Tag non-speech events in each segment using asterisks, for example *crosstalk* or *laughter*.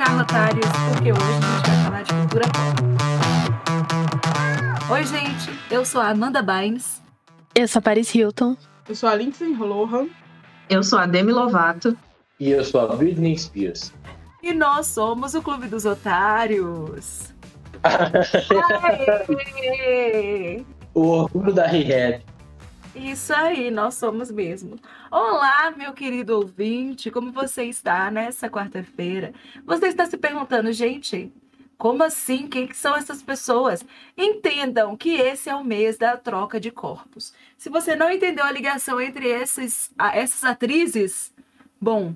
cá, otários, porque hoje a gente vai falar de cultura pop. Oi, gente, eu sou a Amanda Bynes. Eu sou a Paris Hilton. Eu sou a Lindsay Lohan. Eu sou a Demi Lovato. E eu sou a Britney Spears. E nós somos o Clube dos Otários. *laughs* o orgulho da Rehab. Isso aí, nós somos mesmo. Olá, meu querido ouvinte, como você está nessa quarta-feira? Você está se perguntando, gente, como assim? Quem que são essas pessoas? Entendam que esse é o mês da troca de corpos. Se você não entendeu a ligação entre esses, essas atrizes, bom,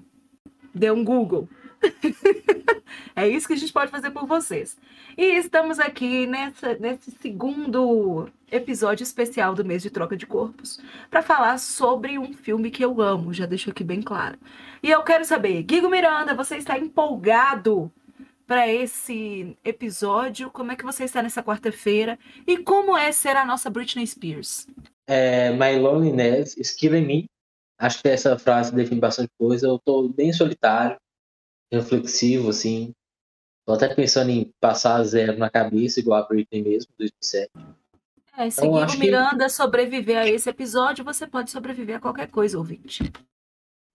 dê um Google. *laughs* é isso que a gente pode fazer por vocês. E estamos aqui nessa, nesse segundo episódio especial do mês de troca de corpos para falar sobre um filme que eu amo, já deixo aqui bem claro. E eu quero saber, Guigo Miranda, você está empolgado para esse episódio? Como é que você está nessa quarta-feira? E como é ser a nossa Britney Spears? É, My loneliness is killing me. Acho que essa frase define bastante coisa. Eu estou bem solitário, reflexivo, assim. Tô até pensando em passar zero na cabeça, igual a Britney mesmo, 2007. É, se então, Miranda que... sobreviver a esse episódio, você pode sobreviver a qualquer coisa, ouvinte.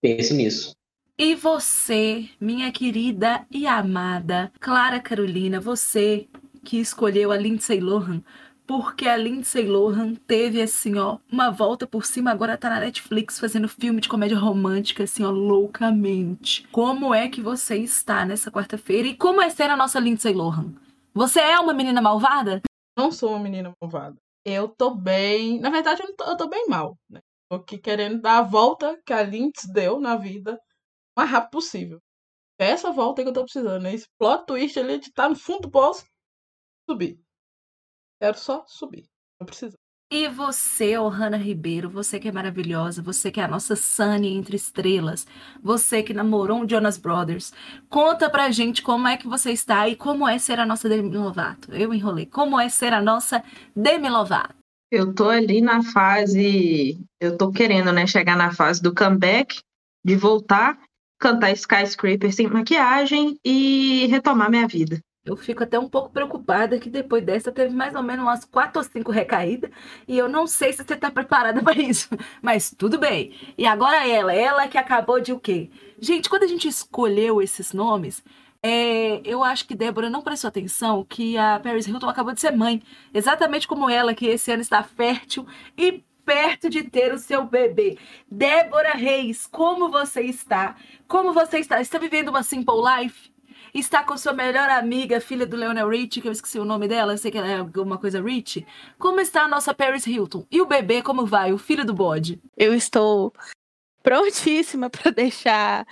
Pense nisso. E você, minha querida e amada Clara Carolina, você que escolheu a Lindsay Lohan porque a Lindsay Lohan teve, assim, ó, uma volta por cima, agora tá na Netflix fazendo filme de comédia romântica, assim, ó, loucamente. Como é que você está nessa quarta-feira e como é ser a nossa Lindsay Lohan? Você é uma menina malvada? Não sou uma menina malvada. Eu tô bem. Na verdade, eu tô, eu tô bem mal, né? Tô aqui querendo dar a volta que a Lindsay deu na vida o mais rápido possível. É essa volta que eu tô precisando, né? Esse plot twist ali de estar tá no fundo do poço, subir. Quero só subir. Não precisa. E você, Ohana Ribeiro, você que é maravilhosa, você que é a nossa Sunny entre estrelas, você que namorou um Jonas Brothers, conta pra gente como é que você está e como é ser a nossa Demi Lovato. Eu enrolei. Como é ser a nossa Demi Lovato? Eu tô ali na fase, eu tô querendo, né, chegar na fase do comeback, de voltar, cantar Skyscraper sem maquiagem e retomar minha vida. Eu fico até um pouco preocupada que depois dessa teve mais ou menos umas quatro ou cinco recaídas e eu não sei se você está preparada *laughs* para isso, mas tudo bem. E agora ela, ela que acabou de o quê? Gente, quando a gente escolheu esses nomes, é, eu acho que Débora não prestou atenção que a Paris Hilton acabou de ser mãe, exatamente como ela, que esse ano está fértil e perto de ter o seu bebê. Débora Reis, como você está? Como você está? Está vivendo uma simple life? Está com sua melhor amiga, filha do Leonel Rich, que eu esqueci o nome dela, sei que ela é alguma coisa Rich. Como está a nossa Paris Hilton? E o bebê, como vai? O filho do bode? Eu estou prontíssima para *laughs* deixar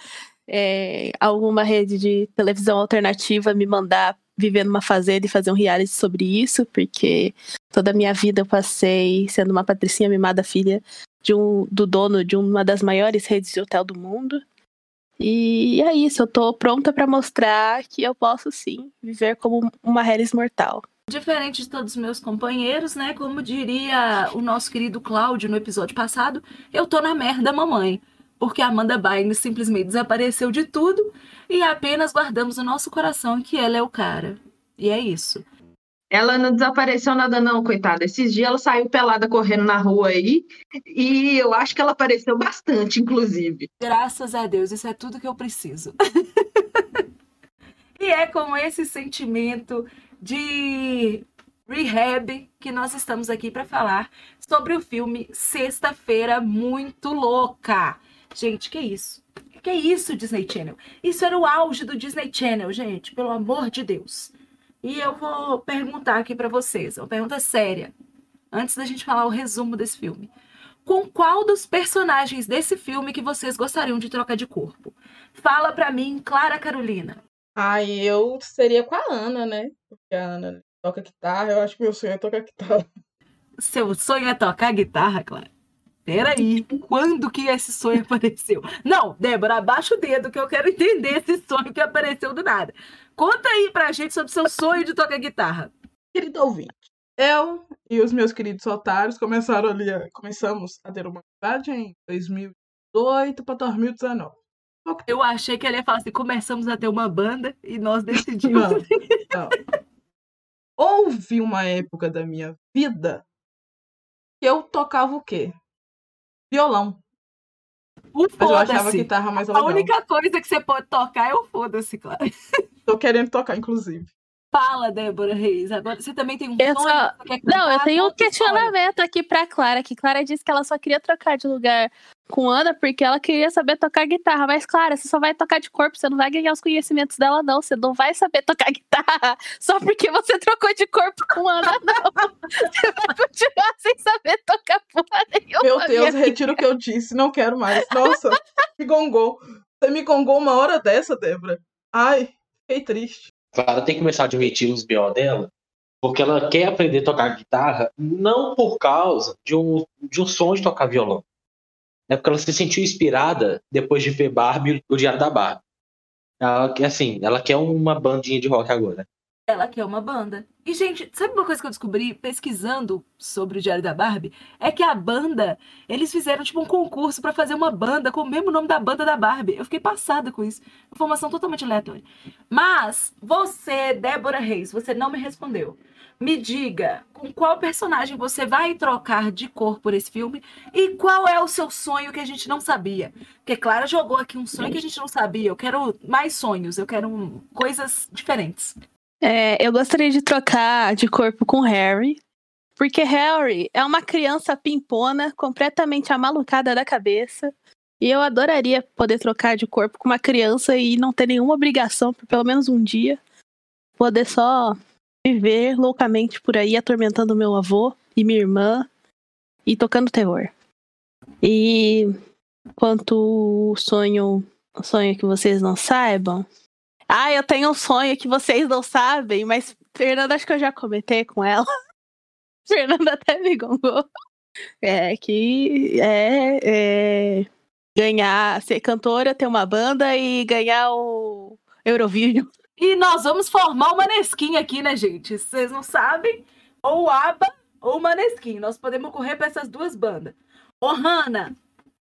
é, alguma rede de televisão alternativa me mandar viver numa fazenda e fazer um reality sobre isso, porque toda a minha vida eu passei sendo uma patricinha mimada filha de um, do dono de uma das maiores redes de hotel do mundo. E é isso, eu tô pronta para mostrar que eu posso sim viver como uma Harris mortal. Diferente de todos os meus companheiros, né? Como diria o nosso querido Cláudio no episódio passado, eu tô na merda, mamãe. Porque a Amanda Bynes simplesmente desapareceu de tudo e apenas guardamos no nosso coração que ela é o cara. E é isso. Ela não desapareceu nada, não, coitada. Esses dias ela saiu pelada correndo na rua aí. E eu acho que ela apareceu bastante, inclusive. Graças a Deus, isso é tudo que eu preciso. *laughs* e é com esse sentimento de rehab que nós estamos aqui para falar sobre o filme Sexta-feira Muito Louca. Gente, que isso? Que isso, Disney Channel? Isso era o auge do Disney Channel, gente, pelo amor de Deus. E eu vou perguntar aqui para vocês, uma pergunta séria, antes da gente falar o resumo desse filme. Com qual dos personagens desse filme que vocês gostariam de trocar de corpo? Fala para mim, Clara Carolina. Ai, eu seria com a Ana, né? Porque a Ana toca guitarra, eu acho que meu sonho é tocar guitarra. Seu sonho é tocar guitarra, Clara? Peraí, quando que esse sonho *laughs* apareceu? Não, Débora, abaixa o dedo que eu quero entender esse sonho que apareceu do nada. Conta aí pra gente sobre seu sonho de tocar guitarra. Querido ouvinte, eu e os meus queridos otários começaram ali, começamos a ter uma amizade em 2018 para 2019. Eu achei que ele ia falar assim: começamos a ter uma banda e nós decidimos. Não, não. Houve uma época da minha vida que eu tocava o quê? Violão. O Mas eu achava foda-se. guitarra mais A legal. única coisa que você pode tocar é o foda-se, claro. Tô querendo tocar, inclusive. Fala, Débora Reis. Agora você também tem um Eu sonho? só- Não, eu tenho um Conta a história. questionamento aqui pra Clara, que Clara disse que ela só queria trocar de lugar com Ana porque ela queria saber tocar guitarra. Mas, Clara, você só vai tocar de corpo, você não vai ganhar os conhecimentos dela, não. Você não vai saber tocar *laughs* guitarra só porque você trocou de corpo com Ana, não. *laughs* Você vai continuar sem saber tocar porra nenhuma. Meu Deus, retiro o que eu disse, não quero mais. Nossa, me gongou. Você me gongou uma hora dessa, Débora. Ai, fiquei triste. Clara tem que começar a admitir os B.O. dela, porque ela quer aprender a tocar guitarra não por causa de um, de um sonho de tocar violão. É porque ela se sentiu inspirada depois de ver Barbie, o Diário da Barbie. Ela, assim, ela quer uma bandinha de rock agora. Ela quer uma banda. E, gente, sabe uma coisa que eu descobri pesquisando sobre o Diário da Barbie? É que a banda, eles fizeram tipo um concurso pra fazer uma banda com o mesmo nome da banda da Barbie. Eu fiquei passada com isso. Informação totalmente aleatória. Mas, você, Débora Reis, você não me respondeu. Me diga com qual personagem você vai trocar de cor por esse filme e qual é o seu sonho que a gente não sabia. Porque Clara jogou aqui um sonho que a gente não sabia. Eu quero mais sonhos, eu quero coisas diferentes. É, eu gostaria de trocar de corpo com Harry, porque Harry é uma criança pimpona, completamente amalucada da cabeça. E eu adoraria poder trocar de corpo com uma criança e não ter nenhuma obrigação por pelo menos um dia. Poder só viver loucamente por aí, atormentando meu avô e minha irmã e tocando terror. E quanto sonho, sonho que vocês não saibam, ah, eu tenho um sonho que vocês não sabem, mas Fernanda, acho que eu já comentei com ela. *laughs* Fernanda até me gongou. É que é, é ganhar, ser cantora, ter uma banda e ganhar o Eurovision. E nós vamos formar o Maneskin aqui, né, gente? Vocês não sabem? Ou ABBA ou o Maneskin. Nós podemos correr para essas duas bandas. Ô, Hanna,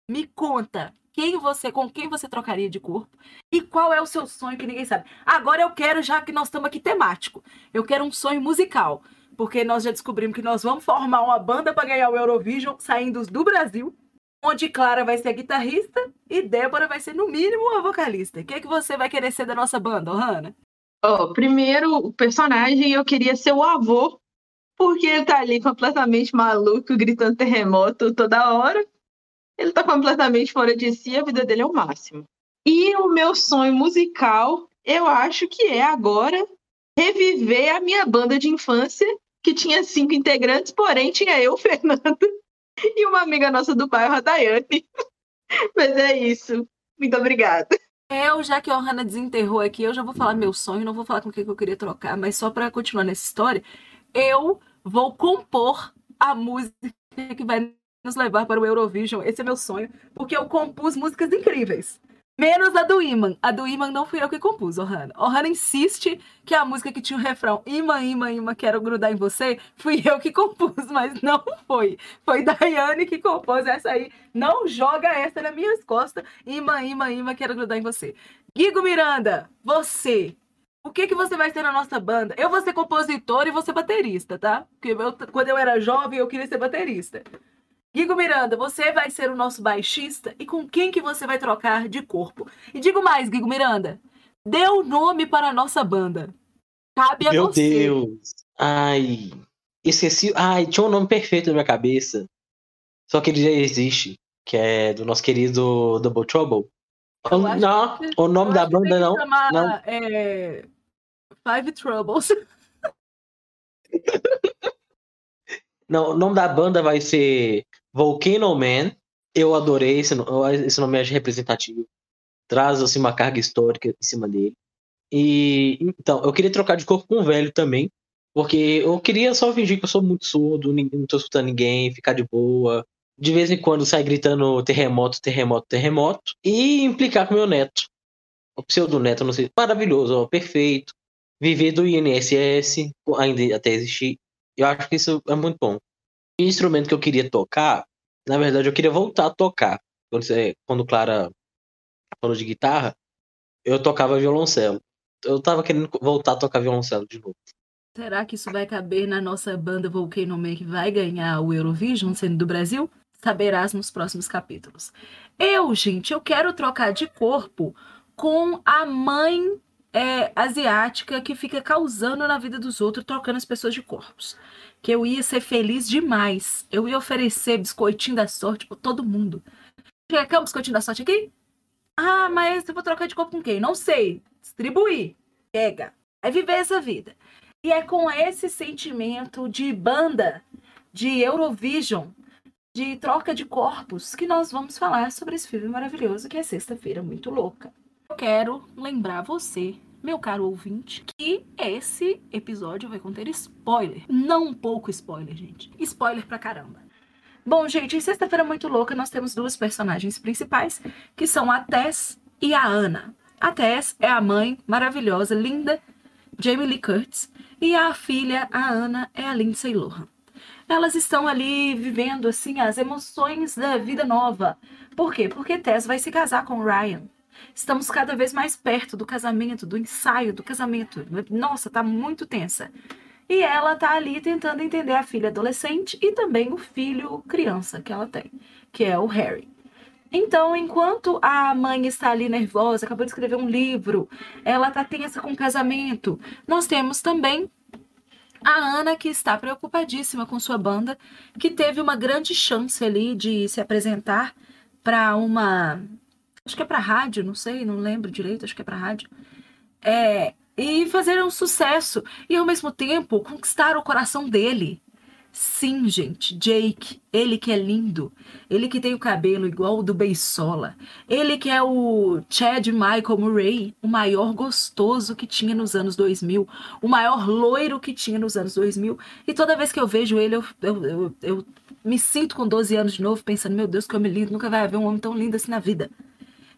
me conta quem você, com quem você trocaria de corpo e qual é o seu sonho que ninguém sabe. Agora eu quero, já que nós estamos aqui temático, eu quero um sonho musical. Porque nós já descobrimos que nós vamos formar uma banda para ganhar o Eurovision saindo do Brasil, onde Clara vai ser a guitarrista e Débora vai ser, no mínimo, a vocalista. O que, é que você vai querer ser da nossa banda, Hanna? Ó, primeiro, o personagem eu queria ser o avô, porque ele tá ali completamente maluco, gritando terremoto toda hora. Ele tá completamente fora de si, a vida dele é o máximo. E o meu sonho musical, eu acho que é agora reviver a minha banda de infância, que tinha cinco integrantes, porém tinha eu, *laughs* Fernanda, e uma amiga nossa do bairro, a Daiane. *laughs* Mas é isso. Muito obrigada. Eu, já que a Ohana desenterrou aqui, eu já vou falar meu sonho, não vou falar com o que eu queria trocar, mas só pra continuar nessa história, eu vou compor a música que vai nos levar para o Eurovision. Esse é meu sonho, porque eu compus músicas incríveis. Menos a do Iman. A do Iman não fui eu que compus, Ohana. Ohana insiste que a música que tinha o refrão Iman, Iman, Iman, quero grudar em você, fui eu que compus, *laughs* mas não foi. Foi Daiane que compôs essa aí. Não joga essa nas minhas costas. Iman, Iman, Iman, quero grudar em você. Guigo Miranda, você. O que que você vai ser na nossa banda? Eu vou ser compositor e você baterista, tá? Porque eu- quando eu era jovem eu queria ser baterista. Guigo Miranda, você vai ser o nosso baixista e com quem que você vai trocar de corpo? E digo mais, Guigo Miranda, dê o nome para a nossa banda. Cabe a Meu você. Deus. Ai. Esqueci. Ai, tinha um nome perfeito na minha cabeça. Só que ele já existe. Que é do nosso querido Double Trouble. Eu não, que- o nome Eu da banda não. chamar, não. é, Five Troubles. *laughs* Não, o nome da banda vai ser Volcano Man. Eu adorei esse, esse nome é representativo. Traz assim, uma carga histórica em cima dele. E então, eu queria trocar de corpo com o velho também. Porque eu queria só fingir que eu sou muito surdo, não tô escutando ninguém, ficar de boa. De vez em quando sair gritando terremoto, terremoto, terremoto. E implicar com meu neto. O pseudo neto, não sei. Maravilhoso, ó, perfeito. Viver do INSS, ainda até existir. Eu acho que isso é muito bom. Instrumento que eu queria tocar, na verdade, eu queria voltar a tocar. Quando, você, quando Clara falou de guitarra, eu tocava violoncelo. Eu tava querendo voltar a tocar violoncelo de novo. Será que isso vai caber na nossa banda Volcano Man que vai ganhar o Eurovision sendo do Brasil? Saberás nos próximos capítulos. Eu, gente, eu quero trocar de corpo com a mãe é, asiática que fica causando na vida dos outros, trocando as pessoas de corpos. Que eu ia ser feliz demais. Eu ia oferecer biscoitinho da sorte pra todo mundo. Quer um biscoitinho da sorte aqui? Ah, mas eu vou trocar de corpo com quem? Não sei. Distribuir. Pega. É viver essa vida. E é com esse sentimento de banda, de Eurovision, de troca de corpos, que nós vamos falar sobre esse filme maravilhoso que é Sexta-feira Muito Louca. Eu quero lembrar você, meu caro ouvinte, que esse episódio vai conter spoiler. Não pouco spoiler, gente. Spoiler pra caramba. Bom, gente, em Sexta-feira Muito Louca nós temos duas personagens principais, que são a Tess e a Ana. A Tess é a mãe maravilhosa, linda, Jamie Lee Curtis, e a filha, a Ana, é a Lindsay Lohan. Elas estão ali vivendo assim as emoções da vida nova. Por quê? Porque Tess vai se casar com Ryan. Estamos cada vez mais perto do casamento, do ensaio do casamento. Nossa, tá muito tensa. E ela tá ali tentando entender a filha adolescente e também o filho criança que ela tem, que é o Harry. Então, enquanto a mãe está ali nervosa, acabou de escrever um livro, ela tá tensa com o casamento, nós temos também a Ana, que está preocupadíssima com sua banda, que teve uma grande chance ali de se apresentar para uma. Acho que é para rádio, não sei, não lembro direito, acho que é para rádio. É, e fazer um sucesso e ao mesmo tempo conquistar o coração dele. Sim, gente, Jake, ele que é lindo, ele que tem o cabelo igual o do Beisola, ele que é o Chad Michael Murray, o maior gostoso que tinha nos anos 2000, o maior loiro que tinha nos anos 2000, e toda vez que eu vejo ele, eu, eu, eu, eu me sinto com 12 anos de novo, pensando, meu Deus, que homem lindo, nunca vai haver um homem tão lindo assim na vida.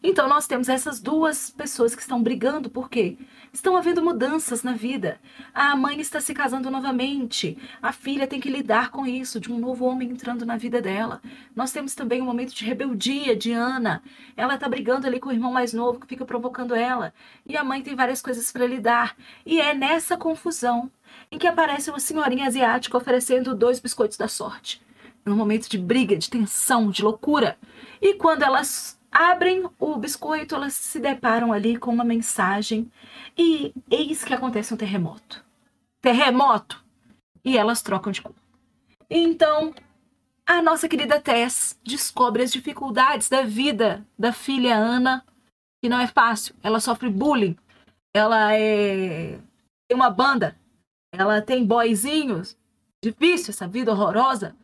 Então nós temos essas duas pessoas que estão brigando, por quê? Estão havendo mudanças na vida. A mãe está se casando novamente. A filha tem que lidar com isso, de um novo homem entrando na vida dela. Nós temos também um momento de rebeldia de Ana. Ela está brigando ali com o irmão mais novo que fica provocando ela. E a mãe tem várias coisas para lidar. E é nessa confusão em que aparece uma senhorinha asiática oferecendo dois biscoitos da sorte. Num momento de briga, de tensão, de loucura. E quando elas abrem o biscoito, elas se deparam ali com uma mensagem e eis que acontece um terremoto. Terremoto! E elas trocam de cor. Então, a nossa querida Tess descobre as dificuldades da vida da filha Ana, que não é fácil. Ela sofre bullying, ela é... tem uma banda, ela tem boyzinhos. Difícil essa vida horrorosa.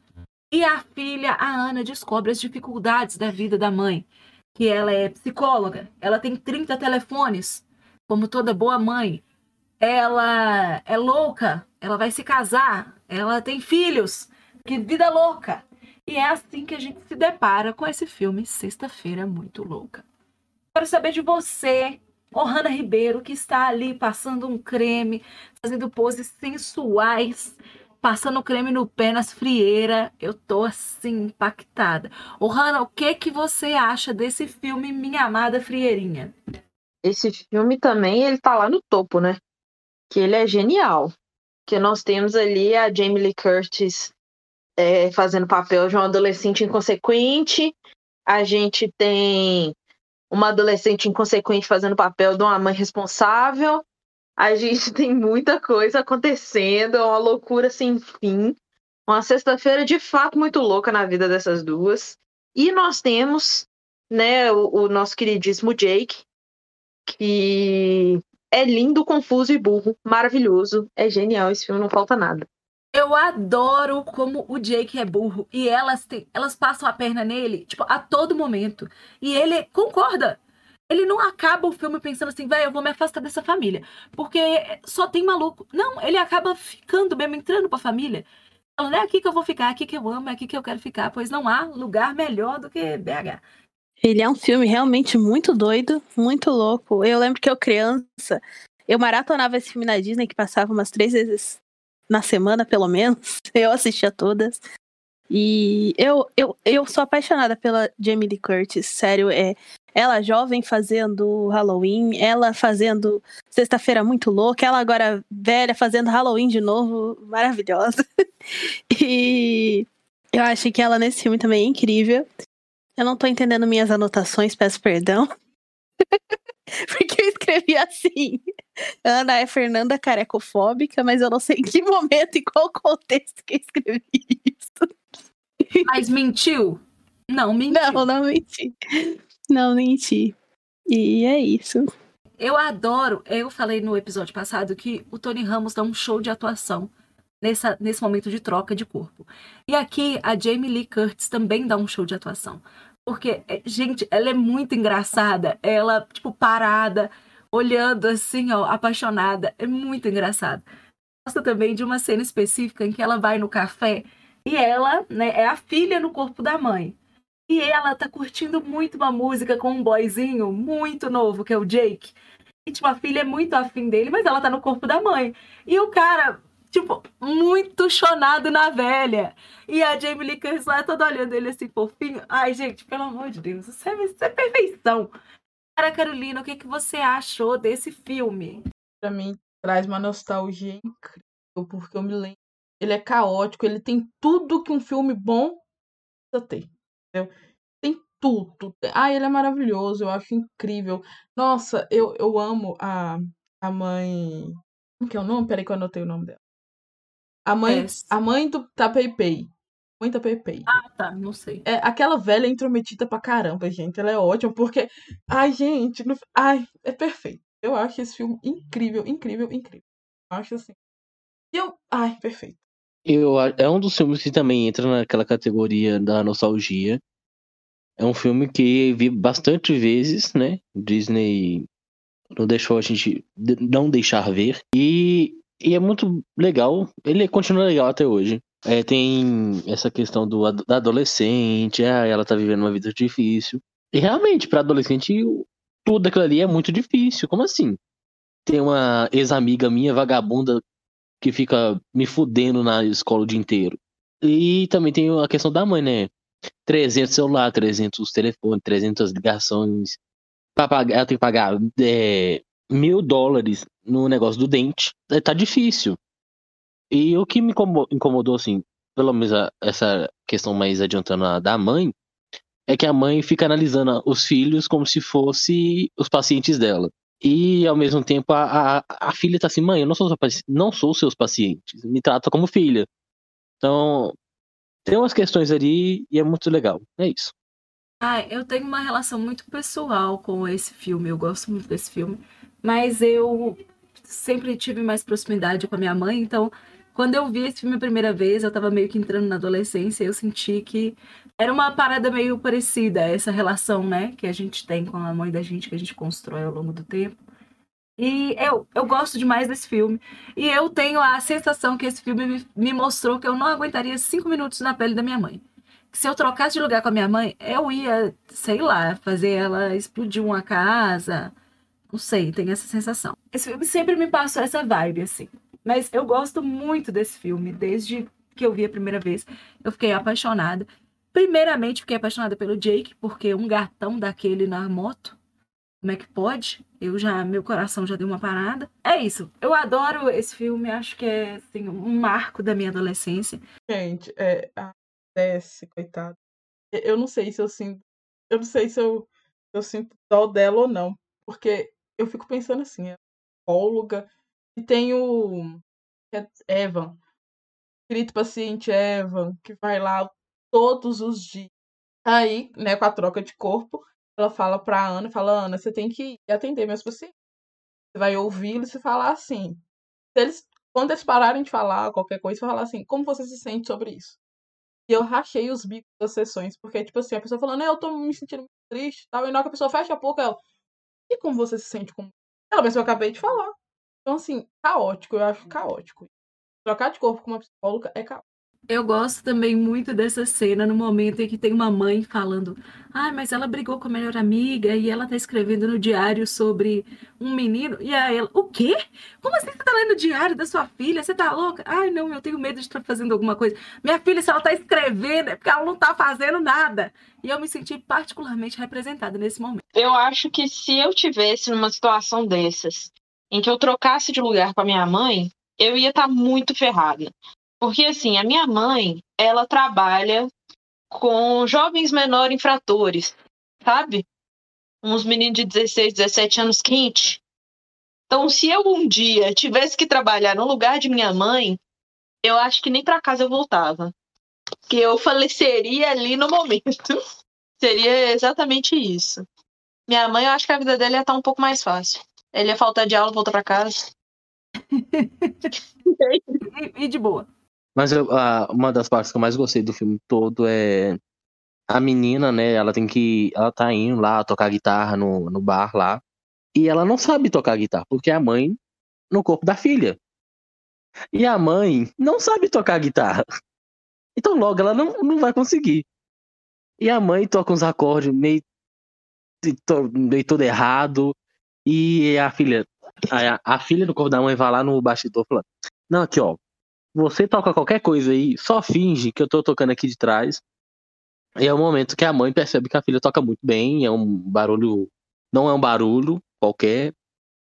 E a filha, a Ana, descobre as dificuldades da vida da mãe que ela é psicóloga, ela tem 30 telefones, como toda boa mãe. Ela é louca, ela vai se casar, ela tem filhos. Que vida louca! E é assim que a gente se depara com esse filme Sexta-feira Muito Louca. Quero saber de você, Ohana Ribeiro, que está ali passando um creme, fazendo poses sensuais passando creme no pé nas frieiras. Eu tô assim, impactada. Ô, Hanna, o que que você acha desse filme Minha Amada Frieirinha? Esse filme também, ele tá lá no topo, né? Que ele é genial. Que nós temos ali a Jamie Lee Curtis é, fazendo papel de uma adolescente inconsequente. A gente tem uma adolescente inconsequente fazendo papel de uma mãe responsável. A gente tem muita coisa acontecendo, é uma loucura sem fim. Uma sexta-feira de fato muito louca na vida dessas duas. E nós temos, né, o, o nosso queridíssimo Jake, que é lindo, confuso e burro, maravilhoso. É genial esse filme, não falta nada. Eu adoro como o Jake é burro e elas, têm, elas passam a perna nele, tipo, a todo momento. E ele concorda ele não acaba o filme pensando assim, velho, eu vou me afastar dessa família. Porque só tem maluco. Não, ele acaba ficando mesmo, entrando pra família. Falando, é aqui que eu vou ficar, é aqui que eu amo, é aqui que eu quero ficar. Pois não há lugar melhor do que BH. Ele é um filme realmente muito doido, muito louco. Eu lembro que eu criança, eu maratonava esse filme na Disney, que passava umas três vezes na semana, pelo menos. *laughs* Eu assistia todas. E eu, eu, eu sou apaixonada pela Jamie Lee Curtis, sério, é, Ela jovem fazendo Halloween, ela fazendo Sexta-feira Muito Louca, ela agora velha fazendo Halloween de novo, maravilhosa. *laughs* e eu acho que ela nesse filme também é incrível. Eu não tô entendendo minhas anotações, peço perdão. *laughs* Porque eu escrevi assim. Ana é Fernanda carecofóbica, mas eu não sei em que momento e qual contexto que eu escrevi isso. Mas mentiu? Não, mentiu. Não, não menti. Não menti. E é isso. Eu adoro, eu falei no episódio passado que o Tony Ramos dá um show de atuação nessa, nesse momento de troca de corpo. E aqui a Jamie Lee Curtis também dá um show de atuação. Porque, é, gente, ela é muito engraçada. Ela, tipo, parada, olhando assim, ó, apaixonada. É muito engraçado. Gosto também de uma cena específica em que ela vai no café e ela, né, é a filha no corpo da mãe. E ela tá curtindo muito uma música com um boyzinho muito novo, que é o Jake. E, tipo, a filha é muito afim dele, mas ela tá no corpo da mãe. E o cara tipo, muito chonado na velha. E a Jamie Lee Curtis lá toda olhando ele assim, fofinho. Ai, gente, pelo amor de Deus, isso é, isso é perfeição. Cara, Carolina, o que, que você achou desse filme? Pra mim, traz uma nostalgia incrível, porque eu me lembro. Ele é caótico, ele tem tudo que um filme bom precisa ter. Tem tudo. Ah, ele é maravilhoso, eu acho incrível. Nossa, eu, eu amo a, a mãe. Como que é o nome? Peraí que eu anotei o nome dela. A mãe, É. a mãe do Tapei Mãe Tapei Ah, tá, não sei. É, aquela velha é intrometida pra caramba, gente. Ela é ótima, porque. Ai, gente. no- Ai, é perfeito. Eu acho esse filme incrível, incrível, incrível. Eu acho assim. E eu. Ai, perfeito. Eu, é um dos filmes que também entra naquela categoria da nostalgia. É um filme que vi bastante vezes, né? Disney não deixou a gente não deixar ver. E, e é muito legal. Ele continua legal até hoje. É, tem essa questão do, da adolescente, ah, ela tá vivendo uma vida difícil. E realmente, pra adolescente, tudo aquilo ali é muito difícil. Como assim? Tem uma ex-amiga minha, vagabunda, que fica me fudendo na escola o dia inteiro. E também tem a questão da mãe, né? 300 celular, 300 telefone, 300 ligações. Pagar, ela tem que pagar é, mil dólares no negócio do dente. É, Tá difícil. E o que me incomo- incomodou, assim, pelo menos essa questão mais adiantando a da mãe, é que a mãe fica analisando os filhos como se fosse os pacientes dela. E ao mesmo tempo a, a, a filha tá assim, mãe, eu não sou, não sou seus pacientes, me trata como filha. Então, tem umas questões ali e é muito legal. É isso. Ah, eu tenho uma relação muito pessoal com esse filme, eu gosto muito desse filme, mas eu sempre tive mais proximidade com a minha mãe, então quando eu vi esse filme a primeira vez, eu tava meio que entrando na adolescência, eu senti que era uma parada meio parecida, essa relação, né, que a gente tem com a mãe da gente, que a gente constrói ao longo do tempo. E eu, eu gosto demais desse filme. E eu tenho a sensação que esse filme me, me mostrou que eu não aguentaria cinco minutos na pele da minha mãe que se eu trocasse de lugar com a minha mãe, eu ia, sei lá, fazer ela explodir uma casa. Não sei, tem essa sensação. Esse filme sempre me passou essa vibe, assim. Mas eu gosto muito desse filme, desde que eu vi a primeira vez. Eu fiquei apaixonada. Primeiramente, fiquei apaixonada pelo Jake, porque um gatão daquele na moto. Como é que pode? Eu já, meu coração já deu uma parada. É isso. Eu adoro esse filme, acho que é assim, um marco da minha adolescência. Gente, é. A Desce, coitada. Eu não sei se eu sinto. Eu não sei se eu, eu sinto dó dela ou não. Porque eu fico pensando assim, é psicóloga. E tem o. é Evan. Querido paciente Evan, que vai lá todos os dias. Aí, né, com a troca de corpo, ela fala pra Ana, fala, Ana, você tem que atender meus pacientes. Você vai ouvi-los e falar assim. Se eles, quando eles pararem de falar qualquer coisa, você vai falar assim, como você se sente sobre isso? E eu rachei os bicos das sessões, porque, tipo assim, a pessoa falando, "É, eu tô me sentindo muito triste, tal, e na hora que a pessoa fecha a boca, ela, e como você se sente como. Ela, mas eu acabei de falar. Então, assim, caótico, eu acho caótico. Trocar de corpo com uma psicóloga é caótico. Eu gosto também muito dessa cena no momento em que tem uma mãe falando: Ah, mas ela brigou com a melhor amiga e ela tá escrevendo no diário sobre um menino. E aí ela: O quê? Como assim você tá lendo o diário da sua filha? Você tá louca? Ai, não, eu tenho medo de estar fazendo alguma coisa. Minha filha, se ela tá escrevendo, é porque ela não tá fazendo nada. E eu me senti particularmente representada nesse momento. Eu acho que se eu tivesse numa situação dessas, em que eu trocasse de lugar com a minha mãe, eu ia estar tá muito ferrada. Porque, assim, a minha mãe, ela trabalha com jovens menores infratores, sabe? Uns meninos de 16, 17 anos quente. Então, se eu um dia tivesse que trabalhar no lugar de minha mãe, eu acho que nem para casa eu voltava. Que eu faleceria ali no momento. *laughs* Seria exatamente isso. Minha mãe, eu acho que a vida dela ia estar um pouco mais fácil. Ele ia faltar de aula, voltar para casa. *laughs* e, e de boa. Mas eu, uma das partes que eu mais gostei do filme todo é a menina, né? Ela tem que. Ela tá indo lá tocar guitarra no, no bar lá. E ela não sabe tocar guitarra, porque é a mãe no corpo da filha. E a mãe não sabe tocar guitarra. Então logo ela não, não vai conseguir. E a mãe toca uns acordes meio, meio todo errado. E a filha. A, a filha do corpo da mãe vai lá no bastidor falando: Não, aqui ó, você toca qualquer coisa aí, só finge que eu tô tocando aqui de trás. E é o momento que a mãe percebe que a filha toca muito bem, é um barulho. Não é um barulho qualquer.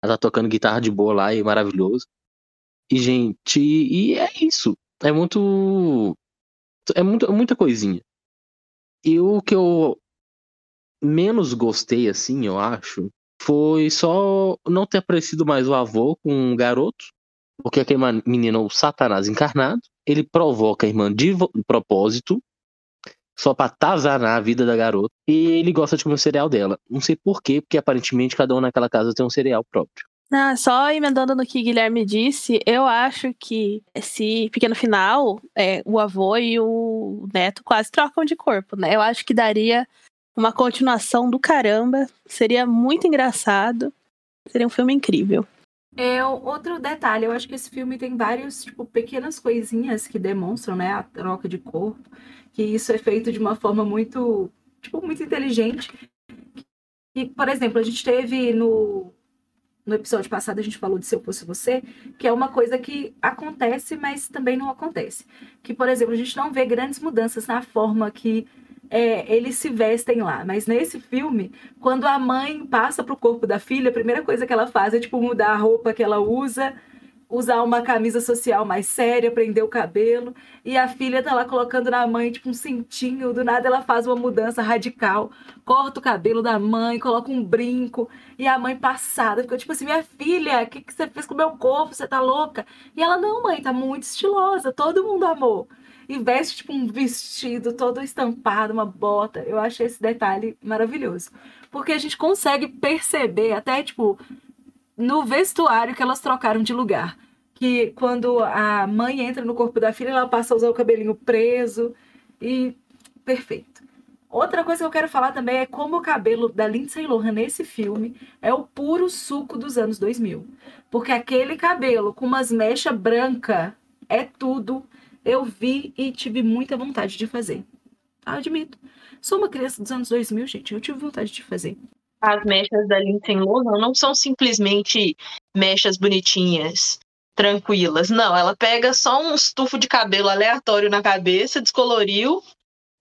Ela tá tocando guitarra de boa lá e é maravilhoso. E, gente, e é isso. É muito. É muito, muita coisinha. E o que eu menos gostei, assim, eu acho, foi só não ter aparecido mais o avô com o garoto. Porque aquele menino, o Satanás encarnado, ele provoca a irmã de propósito, só pra tazanar a vida da garota. E ele gosta de comer o cereal dela. Não sei porquê, porque aparentemente cada um naquela casa tem um cereal próprio. Ah, só emendando no que Guilherme disse, eu acho que esse pequeno final, é, o avô e o neto quase trocam de corpo, né? Eu acho que daria uma continuação do caramba, seria muito engraçado, seria um filme incrível. É, outro detalhe, eu acho que esse filme tem vários, tipo, pequenas coisinhas que demonstram, né, a troca de corpo, que isso é feito de uma forma muito, tipo, muito inteligente. E, por exemplo, a gente teve no, no episódio passado, a gente falou de Se Eu Fosse Você, que é uma coisa que acontece, mas também não acontece. Que, por exemplo, a gente não vê grandes mudanças na forma que é, eles se vestem lá. Mas nesse filme, quando a mãe passa pro corpo da filha, a primeira coisa que ela faz é tipo mudar a roupa que ela usa, usar uma camisa social mais séria, prender o cabelo, e a filha tá lá colocando na mãe tipo um cintinho, do nada ela faz uma mudança radical, corta o cabelo da mãe, coloca um brinco, e a mãe passada ficou tipo assim: "Minha filha, o que que você fez com o meu corpo? Você tá louca?" E ela: "Não, mãe, tá muito estilosa, todo mundo amou." E veste tipo um vestido todo estampado, uma bota. Eu achei esse detalhe maravilhoso. Porque a gente consegue perceber até tipo no vestuário que elas trocaram de lugar. Que quando a mãe entra no corpo da filha, ela passa a usar o cabelinho preso e perfeito. Outra coisa que eu quero falar também é como o cabelo da Lindsay Lohan nesse filme é o puro suco dos anos 2000. Porque aquele cabelo com umas mechas brancas é tudo eu vi e tive muita vontade de fazer. Admito. Sou uma criança dos anos 2000, gente. Eu tive vontade de fazer. As mechas da Lindsay Lohan não são simplesmente mechas bonitinhas, tranquilas. Não, ela pega só um estufo de cabelo aleatório na cabeça, descoloriu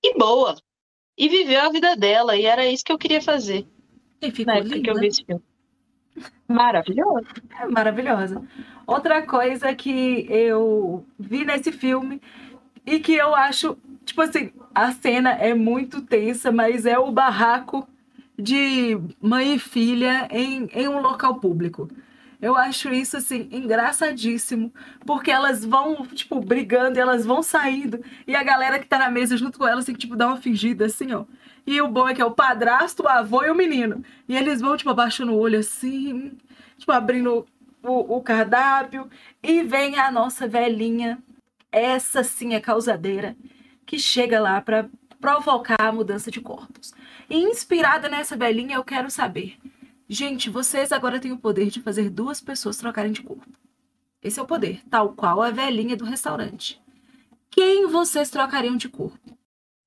e boa. E viveu a vida dela. E era isso que eu queria fazer. E ficou na linda. que eu vi esse filme. Maravilhosa. É maravilhosa. Outra coisa que eu vi nesse filme e que eu acho, tipo assim, a cena é muito tensa, mas é o barraco de mãe e filha em, em um local público. Eu acho isso, assim, engraçadíssimo, porque elas vão, tipo, brigando e elas vão saindo, e a galera que tá na mesa junto com elas tem que, tipo, dar uma fingida, assim, ó. E o bom é que é o padrasto, o avô e o menino. E eles vão, tipo, abaixando o olho, assim, tipo, abrindo o, o cardápio e vem a nossa velhinha, essa sim é causadeira, que chega lá para provocar a mudança de corpos. E inspirada nessa velhinha, eu quero saber. Gente, vocês agora têm o poder de fazer duas pessoas trocarem de corpo. Esse é o poder, tal qual a velhinha do restaurante. Quem vocês trocariam de corpo?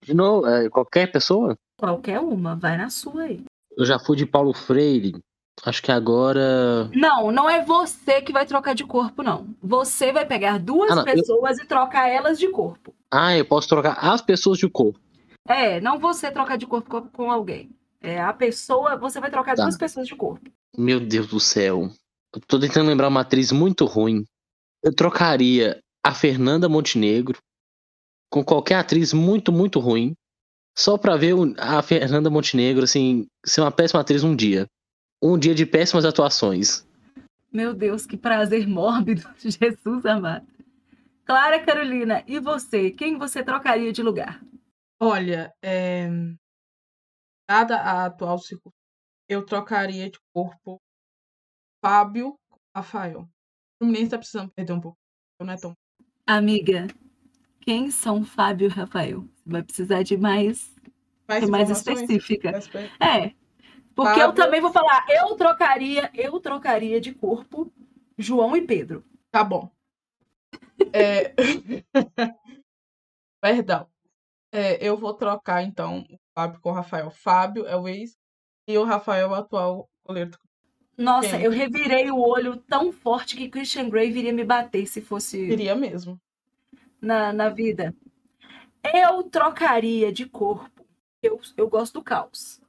De novo, é, qualquer pessoa? Qualquer uma, vai na sua aí. Eu já fui de Paulo Freire. Acho que agora. Não, não é você que vai trocar de corpo, não. Você vai pegar duas Ah, não, eu- pessoas e trocar elas de corpo. Ah, eu posso trocar as pessoas de corpo. É, não você trocar de corpo com, com alguém. É a pessoa, você vai trocar Tá. duas pessoas de corpo. Meu Deus do céu. Eu tô tentando lembrar uma atriz muito ruim. Eu trocaria a Fernanda Montenegro com qualquer atriz muito, muito ruim. Só pra ver a Fernanda Montenegro, assim, ser uma péssima atriz um dia. Um dia de péssimas atuações. Meu Deus, que prazer mórbido. *laughs* Jesus amado. Clara Carolina, e você? Quem você trocaria de lugar? Olha, é... dada a atual circunstância, eu trocaria de corpo Fábio com Rafael. O Fluminense tá precisando perder um pouco. Não é tão. Amiga, quem são Fábio e Rafael? Vai precisar de mais, Mais mais específica. Mais É. Porque eu Fábio. também vou falar, eu trocaria, eu trocaria de corpo João e Pedro. Tá bom. É... *laughs* Perdão. É, eu vou trocar, então, o Fábio com o Rafael. Fábio é o ex e o Rafael é o atual goleiro do Nossa, eu revirei o olho tão forte que Christian Grey viria me bater se fosse Queria mesmo. Na, na vida. Eu trocaria de corpo. Eu, eu gosto do caos.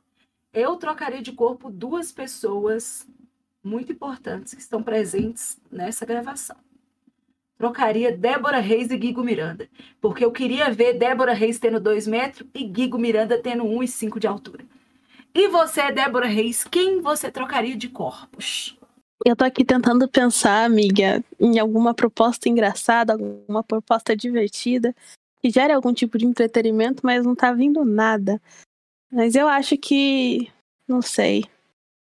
Eu trocaria de corpo duas pessoas muito importantes que estão presentes nessa gravação. Trocaria Débora Reis e Guigo Miranda. Porque eu queria ver Débora Reis tendo 2 metros e Guigo Miranda tendo 1,5 de altura. E você, Débora Reis, quem você trocaria de corpos? Eu tô aqui tentando pensar, amiga, em alguma proposta engraçada, alguma proposta divertida, que gere algum tipo de entretenimento, mas não tá vindo nada. Mas eu acho que. Não sei.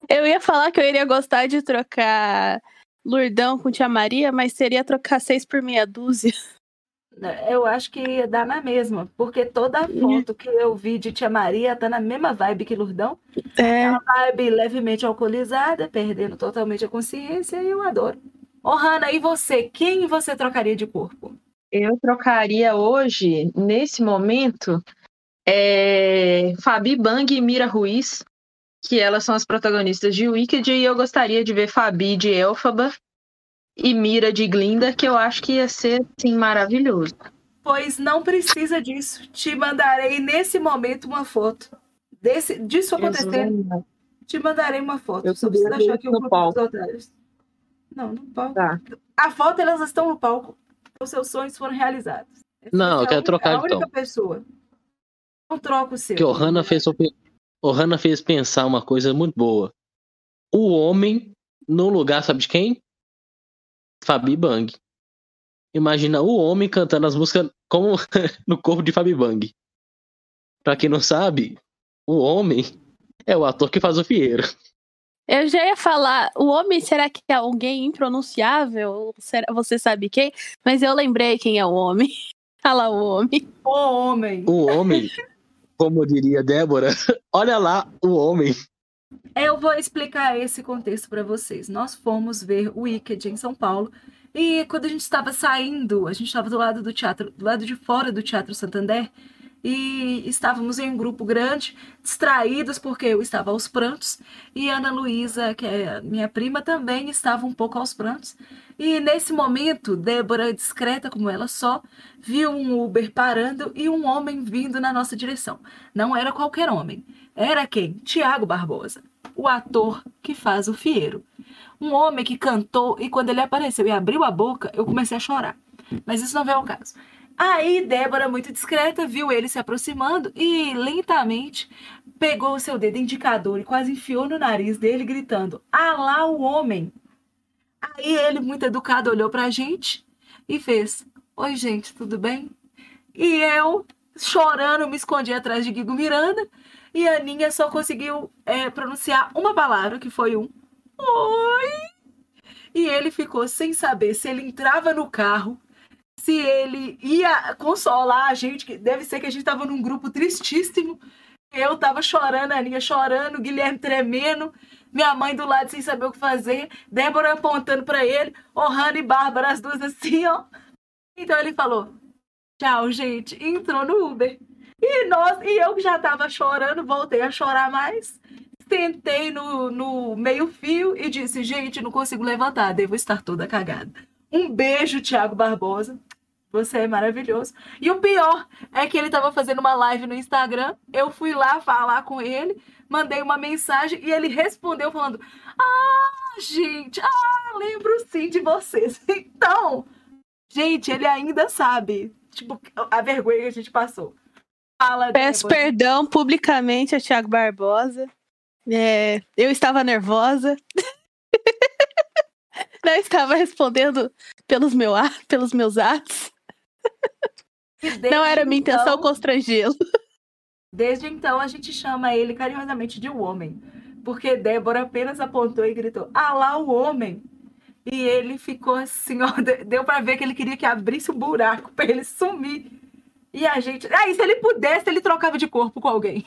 Eu ia falar que eu iria gostar de trocar Lurdão com Tia Maria, mas seria trocar seis por meia dúzia. *laughs* Eu acho que ia dar na mesma, porque toda a foto que eu vi de Tia Maria tá na mesma vibe que Lurdão. É, Vibe levemente alcoolizada, perdendo totalmente a consciência, e eu adoro. Ô, Hanna, e você? Quem você trocaria de corpo? Eu trocaria hoje, nesse momento, é, Fabi Bang e Mira Ruiz, que elas são as protagonistas de Wicked, e eu gostaria de ver Fabi de Elfaba e Mira de Glinda, que eu acho que ia ser, assim, maravilhoso. Pois não precisa disso. Te mandarei nesse momento uma foto. Desse, disso acontecendo, te mandarei uma foto. Eu Só precisa ver achar que o grupo palco. dos otários. Não, no palco. Tá. A foto, elas estão no palco. Os seus sonhos foram realizados. Essa Não, é eu quero única- trocar, a única então. pessoa. Não troca o seu. Que o Hanna fez, o Hanna fez pensar uma coisa muito boa. O homem no lugar, sabe de quem? Fabi Bang. Imagina o homem cantando as músicas como *laughs* no corpo de Fabi Bang. Pra quem não sabe, o homem é o ator que faz o Fieiro. eu já ia falar, o homem, será que é alguém impronunciável? Ou Será, você sabe quem? Mas eu lembrei quem é o homem. *laughs* Fala o homem. O homem. O homem, como diria Débora, *laughs* olha lá o homem. Eu vou explicar esse contexto para vocês. Nós fomos ver o Wicked em São Paulo e quando a gente estava saindo, a gente estava do lado do teatro, do lado de fora do Teatro Santander e estávamos em um grupo grande, distraídos porque eu estava aos prantos e Ana Luísa, que é minha prima, também estava um pouco aos prantos. E nesse momento, Débora, discreta como ela só, viu um Uber parando e um homem vindo na nossa direção. Não era qualquer homem. Era quem? Tiago Barbosa, o ator que faz o Fiero. Um homem que cantou e quando ele apareceu e abriu a boca, eu comecei a chorar. Mas isso não veio ao caso. Aí Débora, muito discreta, viu ele se aproximando e lentamente pegou o seu dedo indicador e quase enfiou no nariz dele, gritando: Ah lá o homem! Aí ele, muito educado, olhou pra gente e fez: Oi, gente, tudo bem? E eu, chorando, me escondi atrás de Guigo Miranda e a Aninha só conseguiu é, pronunciar uma palavra, que foi um Oi! E ele ficou sem saber se ele entrava no carro, se ele ia consolar a gente, que deve ser que a gente tava num grupo tristíssimo. Eu tava chorando, a Aninha chorando, o Guilherme tremendo, minha mãe do lado sem saber o que fazer, Débora apontando pra ele, Ohana e Bárbara, as duas assim, ó. Então ele falou: Tchau, gente. Entrou no Uber. E, nós, e eu já tava chorando, voltei a chorar mais. Sentei no, no meio-fio e disse: gente, não consigo levantar, devo estar toda cagada. Um beijo, Thiago Barbosa. Você é maravilhoso. E o pior é que ele estava fazendo uma live no Instagram. Eu fui lá falar com ele, mandei uma mensagem e ele respondeu falando: Ah, gente, ah, lembro sim de vocês. *laughs* Então, gente, ele ainda sabe. Tipo, a vergonha que a gente passou. Fala, Peço Débora. perdão publicamente a Thiago Barbosa. É, eu estava nervosa. *laughs* Não estava respondendo pelos, meu, pelos meus atos. Não era minha intenção então- constrangê-lo. Desde então, a gente chama ele carinhosamente de homem. Porque Débora apenas apontou e gritou: Ah lá o homem! E ele ficou assim, ó, de- *laughs* deu pra ver que ele queria que abrisse um buraco pra ele sumir. E a gente. Aí, se ele pudesse, ele trocava de corpo com alguém.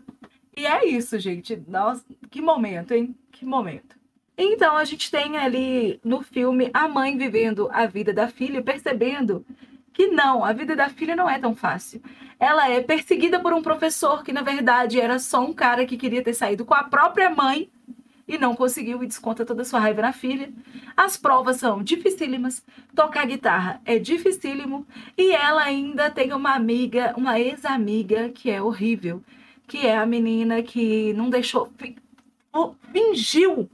*laughs* e é isso, gente. Nossa, que momento, hein? Que momento. Então, a gente tem ali no filme a mãe vivendo a vida da filha, percebendo que não, a vida da filha não é tão fácil ela é perseguida por um professor que, na verdade, era só um cara que queria ter saído com a própria mãe e não conseguiu e desconta toda a sua raiva na filha. As provas são dificílimas, tocar guitarra é dificílimo e ela ainda tem uma amiga, uma ex-amiga que é horrível, que é a menina que não deixou, fingiu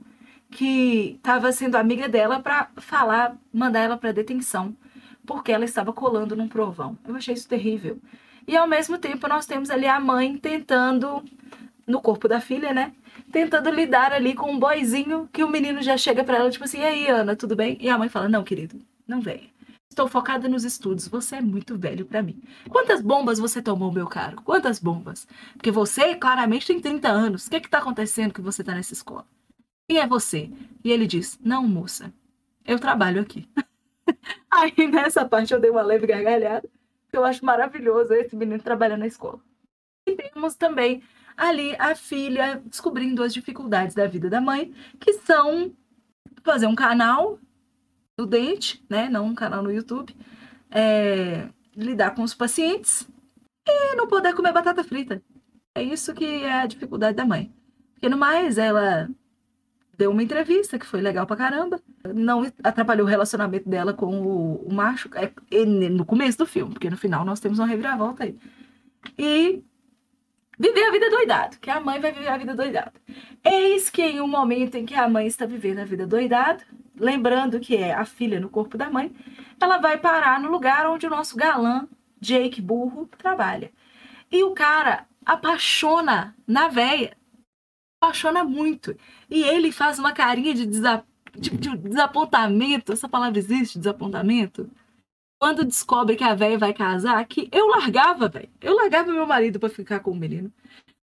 que estava sendo amiga dela para falar, mandar ela para detenção, porque ela estava colando num provão. Eu achei isso terrível. E ao mesmo tempo nós temos ali a mãe tentando, no corpo da filha, né? Tentando lidar ali com um boyzinho que o menino já chega pra ela, tipo assim, e aí, Ana, tudo bem? E a mãe fala, não, querido, não venha. Estou focada nos estudos, você é muito velho pra mim. Quantas bombas você tomou, meu caro? Quantas bombas? Porque você claramente tem 30 anos. O que é que tá acontecendo que você tá nessa escola? Quem é você? E ele diz, não, moça, eu trabalho aqui. *laughs* Aí nessa parte eu dei uma leve gargalhada. Eu acho maravilhoso esse menino trabalhando na escola. E temos também ali a filha descobrindo as dificuldades da vida da mãe, que são fazer um canal do dente, né? Não um canal no YouTube. é, lidar com os pacientes e não poder comer batata frita. É isso que é a dificuldade da mãe. Porque no mais, ela deu uma entrevista que foi legal pra caramba. Não atrapalhou o relacionamento dela com o, o macho é, no começo do filme, porque no final nós temos uma reviravolta aí. E viver a vida doidado, que a mãe vai viver a vida doidada. Eis que em um momento em que a mãe está vivendo a vida doidada, lembrando que é a filha no corpo da mãe, ela vai parar no lugar onde o nosso galã, Jake Burro, trabalha. E o cara apaixona na véia. Apaixona muito. E ele faz uma carinha de, de- de desapontamento. Essa palavra existe, desapontamento? Quando descobre que a véia vai casar, que eu largava, velho. Eu largava meu marido pra ficar com o menino.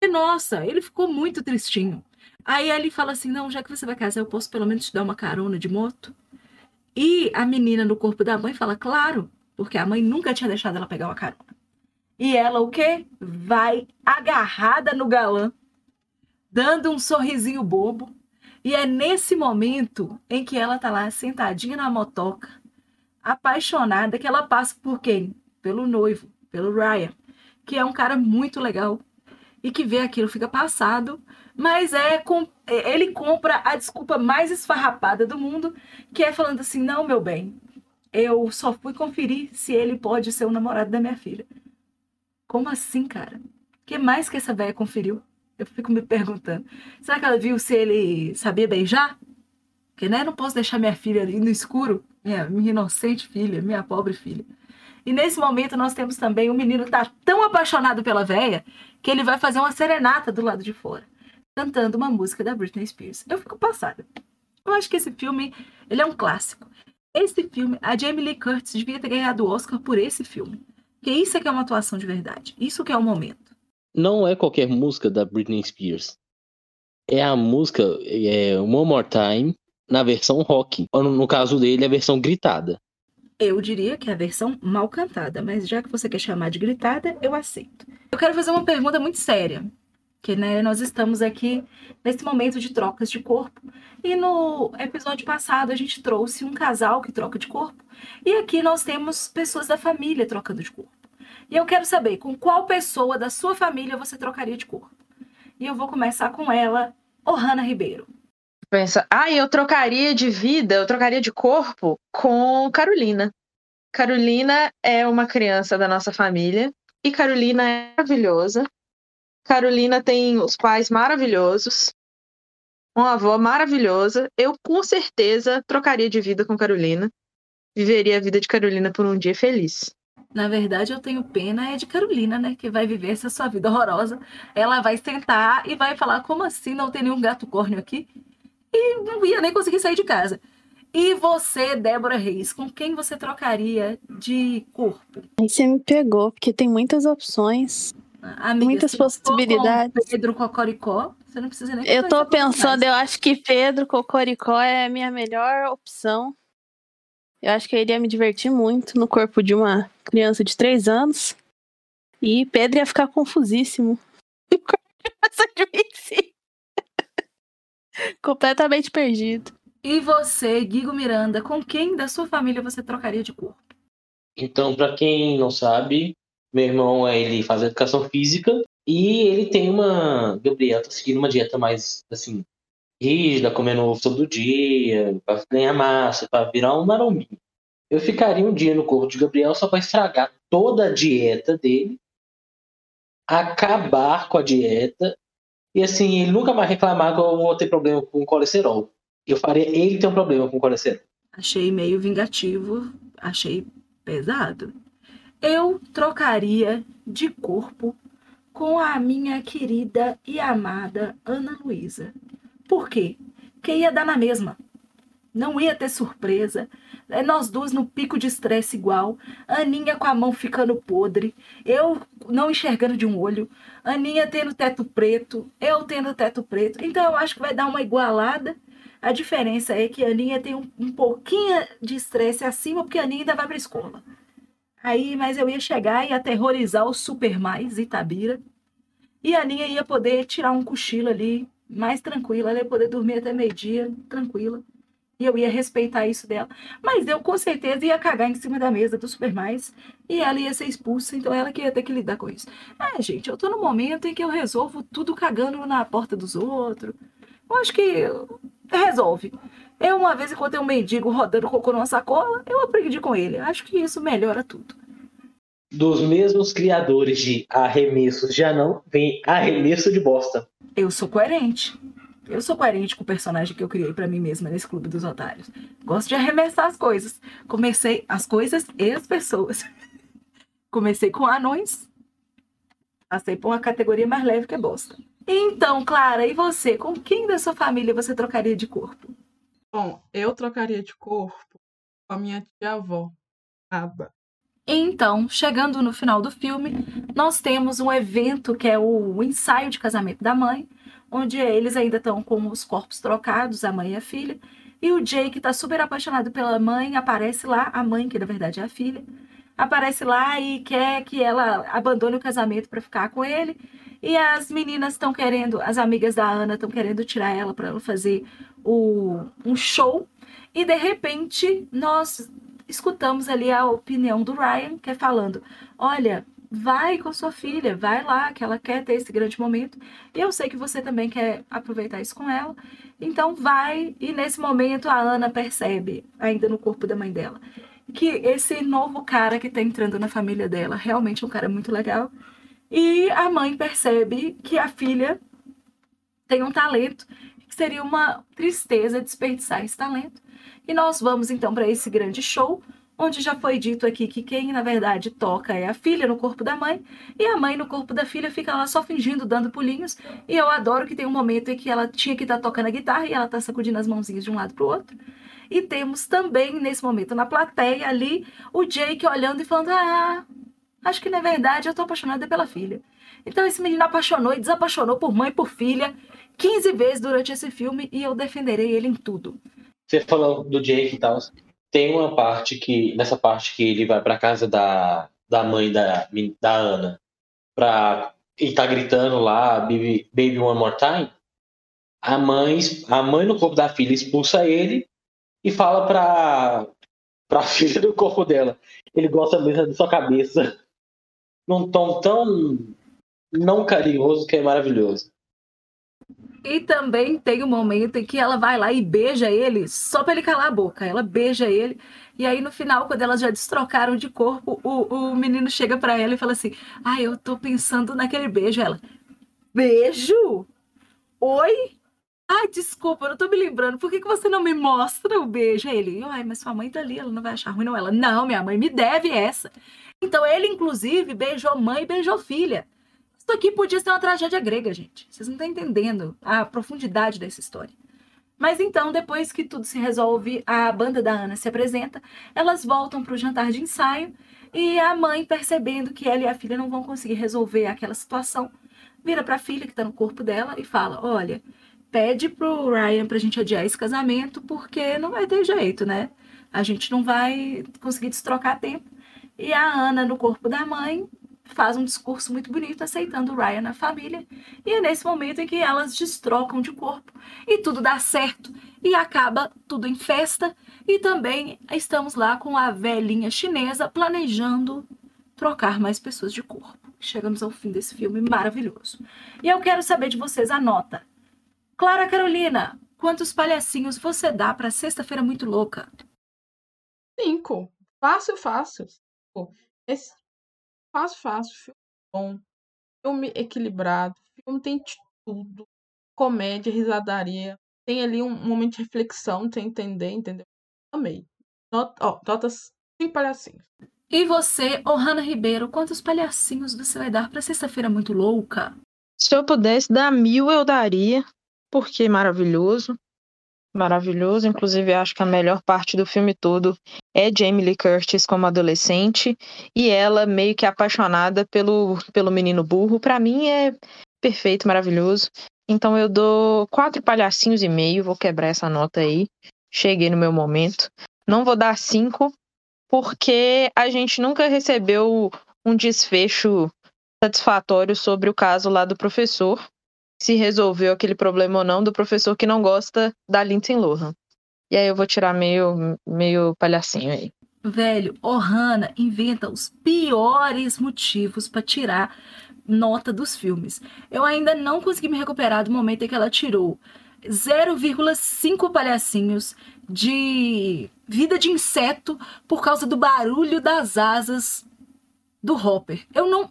E, nossa, ele ficou muito tristinho. Aí ele fala assim: não, já que você vai casar, eu posso pelo menos te dar uma carona de moto? E a menina no corpo da mãe fala: claro, porque a mãe nunca tinha deixado ela pegar uma carona. E ela o quê? Vai agarrada no galã, dando um sorrisinho bobo. E é nesse momento em que ela tá lá sentadinha na motoca, apaixonada, que ela passa por quem? Pelo noivo, pelo Ryan, que é um cara muito legal e que vê aquilo, fica passado, mas é com, é- ele compra a desculpa mais esfarrapada do mundo, que é falando assim: não, meu bem, eu só fui conferir se ele pode ser o namorado da minha filha. Como assim, cara? O que mais que essa velha conferiu? Eu fico me perguntando. Será que ela viu se ele sabia beijar? Porque, né, não posso deixar minha filha ali no escuro, minha, minha inocente filha, minha pobre filha. E nesse momento nós temos também o menino que tá tão apaixonado pela véia que ele vai fazer uma serenata do lado de fora, cantando uma música da Britney Spears. Eu fico passada. Eu acho que esse filme, ele é um clássico. Esse filme, a Jamie Lee Curtis devia ter ganhado o Oscar por esse filme. Porque isso é que é uma atuação de verdade. Isso que é o momento. Não é qualquer música da Britney Spears. É a música é, One More Time na versão rock. Ou no, caso dele, a versão gritada. Eu diria que é a versão mal cantada, mas já que você quer chamar de gritada, eu aceito. Eu quero fazer uma pergunta muito séria. que né, nós estamos aqui nesse momento de trocas de corpo. E no episódio passado a gente trouxe um casal que troca de corpo. E aqui nós temos pessoas da família trocando de corpo. E eu quero saber com qual pessoa da sua família você trocaria de corpo. E eu vou começar com ela, Ohana Ribeiro. Pensa, ah, eu trocaria de vida, eu trocaria de corpo com Carolina. Carolina é uma criança da nossa família e Carolina é maravilhosa. Carolina tem os pais maravilhosos, uma avó maravilhosa. Eu com certeza trocaria de vida com Carolina. Viveria a vida de Carolina por um dia feliz. Na verdade, eu tenho pena é de Carolina, né? Que vai viver essa sua vida horrorosa. Ela vai sentar e vai falar: como assim não tem nenhum gato córneo aqui? E não ia nem conseguir sair de casa. E você, Débora Reis, com quem você trocaria de corpo? Aí você me pegou, porque tem muitas opções. Amiga, muitas possibilidades. Pedro Cocoricó, você não precisa nem Eu tô pensando, eu acho que Pedro Cocoricó é a minha melhor opção. Eu acho que eu iria me divertir muito no corpo de uma criança de três anos. E Pedro ia ficar confusíssimo. *laughs* Completamente perdido. E você, Guigo Miranda, com quem da sua família você trocaria de corpo? Então, para quem não sabe, meu irmão ele faz educação física e ele tem uma. Gabriel tá seguindo uma dieta mais assim, rígida, comendo ovo todo dia, para ganhar massa, para virar um marombinho. Eu ficaria um dia no corpo de Gabriel só para estragar toda a dieta dele, acabar com a dieta e assim, ele nunca mais reclamar que eu vou ter problema com colesterol eu faria ele ter um problema com colesterol. Achei meio vingativo, achei pesado. Eu trocaria de corpo com a minha querida e amada Ana Luísa. Por quê? Porque ia dar na mesma. Não ia ter surpresa. É nós duas no pico de estresse igual. Aninha com a mão ficando podre. Eu não enxergando de um olho. Aninha tendo teto preto. Eu tendo teto preto. Então eu acho que vai dar uma igualada. A diferença é que a Aninha tem um, um pouquinho de estresse acima, porque a Aninha ainda vai para a escola. Aí, mas eu ia chegar e aterrorizar o Super Mais Itabira. E a Aninha ia poder tirar um cochilo ali, mais tranquila. Ela ia poder dormir até meio-dia, tranquila. E eu ia respeitar isso dela. Mas eu, com certeza, ia cagar em cima da mesa do Super Mais. E ela ia ser expulsa, então ela que ia ter que lidar com isso. É, gente, eu tô no momento em que eu resolvo tudo cagando na porta dos outros. Eu acho que resolve. Eu, uma vez, encontrei um mendigo rodando cocô numa sacola, eu aprendi com ele. Acho que isso melhora tudo. Dos mesmos criadores de arremessos já não, vem arremesso de bosta. Eu sou coerente. Eu sou coerente com o personagem que eu criei para mim mesma nesse Clube dos Otários. Gosto de arremessar as coisas. Comecei as coisas e as pessoas. *laughs* Comecei com anões. Passei por uma categoria mais leve que é bosta. Então, Clara, e você? Com quem da sua família você trocaria de corpo? Bom, eu trocaria de corpo com a minha tia-avó, Aba. Então, chegando no final do filme, nós temos um evento que é o ensaio de casamento da mãe, onde eles ainda estão com os corpos trocados, a mãe e a filha. E o Jake está super apaixonado pela mãe, aparece lá, a mãe, que na verdade é a filha, aparece lá e quer que ela abandone o casamento para ficar com ele. E as meninas estão querendo, as amigas da Ana estão querendo tirar ela para ela fazer o, um show. E de repente nós escutamos ali a opinião do Ryan, que é falando: olha, vai com sua filha, vai lá, que ela quer ter esse grande momento. E eu sei que você também quer aproveitar isso com ela. Então vai. E nesse momento a Ana percebe, ainda no corpo da mãe dela, que esse novo cara que está entrando na família dela realmente é um cara muito legal e a mãe percebe que a filha tem um talento, que seria uma tristeza desperdiçar esse talento. E nós vamos então para esse grande show, onde já foi dito aqui que quem na verdade toca é a filha no corpo da mãe e a mãe no corpo da filha fica lá só fingindo, dando pulinhos. E eu adoro que tem um momento em que ela tinha que estar tá tocando a guitarra e ela está sacudindo as mãozinhas de um lado para o outro. E temos também nesse momento na plateia ali o Jake olhando e falando: Ah, Acho que, na verdade, eu tô apaixonada pela filha. Então, esse menino apaixonou e desapaixonou por mãe e por filha 15 vezes durante esse filme e eu defenderei ele em tudo. Você falou do Jake e tal. Tem uma parte que, nessa parte que ele vai pra casa da, da mãe da, da Ana pra e tá gritando lá, baby, baby one more time, a mãe, a mãe no corpo da filha expulsa ele e fala pra, pra *laughs* filha do corpo dela. Ele gosta mesmo da sua cabeça. Num tom tão não carinhoso que é maravilhoso. E também tem um momento em que ela vai lá e beija ele só para ele calar a boca. Ela beija ele. E aí, no final, quando elas já destrocaram de corpo, o, o menino chega para ela e fala assim: Ah, eu tô pensando naquele beijo. Ela, beijo? Oi? Ai, desculpa, eu não tô me lembrando. Por que, que você não me mostra o beijo? Aí ele, ai, mas sua mãe tá ali, ela não vai achar ruim, não. Ela, não, minha mãe me deve essa. Então ele, inclusive, beijou mãe e beijou filha. Isso aqui podia ser uma tragédia grega, gente. Vocês não estão entendendo a profundidade dessa história. Mas então, depois que tudo se resolve, a banda da Ana se apresenta, elas voltam para o jantar de ensaio e a mãe, percebendo que ela e a filha não vão conseguir resolver aquela situação, vira para a filha que está no corpo dela e fala: Olha, pede pro Ryan para a gente adiar esse casamento porque não vai ter jeito, né? A gente não vai conseguir destrocar tempo. E a Ana, no corpo da mãe, faz um discurso muito bonito aceitando o Ryan na família. E é nesse momento em que elas destrocam de corpo e tudo dá certo e acaba tudo em festa. E também estamos lá com a velhinha chinesa planejando trocar mais pessoas de corpo. Chegamos ao fim desse filme maravilhoso. E eu quero saber de vocês a nota. Clara Carolina, quantos palhacinhos você dá para Sexta-feira Muito Louca? Cinco. Fácil, fácil. Esse Fácil, fácil. Filme bom. Filme equilibrado. Filme tem de tudo. Comédia, risadaria. Tem ali um momento de reflexão, sem entender, entendeu? Amei. Not, ó, notas cinco palhacinhos. E você, Ohana Ribeiro, quantos palhacinhos você vai dar pra sexta-feira muito louca? Se eu pudesse dar mil, eu daria, porque é maravilhoso maravilhoso. Inclusive, acho que a melhor parte do filme todo é Jamie Lee Curtis como adolescente e ela meio que apaixonada pelo, pelo menino burro. Para mim é perfeito, maravilhoso. Então eu dou quatro palhacinhos e meio, vou quebrar essa nota aí. Cheguei no meu momento. Não vou dar cinco, porque a gente nunca recebeu um desfecho satisfatório sobre o caso lá do professor se resolveu aquele problema ou não do professor que não gosta da Lindsay Lohan. E aí eu vou tirar meio, meio palhacinho aí. Velho, Ohana inventa os piores motivos para tirar nota dos filmes. Eu ainda não consegui me recuperar do momento em que ela tirou 0,5 palhacinhos de vida de inseto por causa do barulho das asas do Hopper. Eu não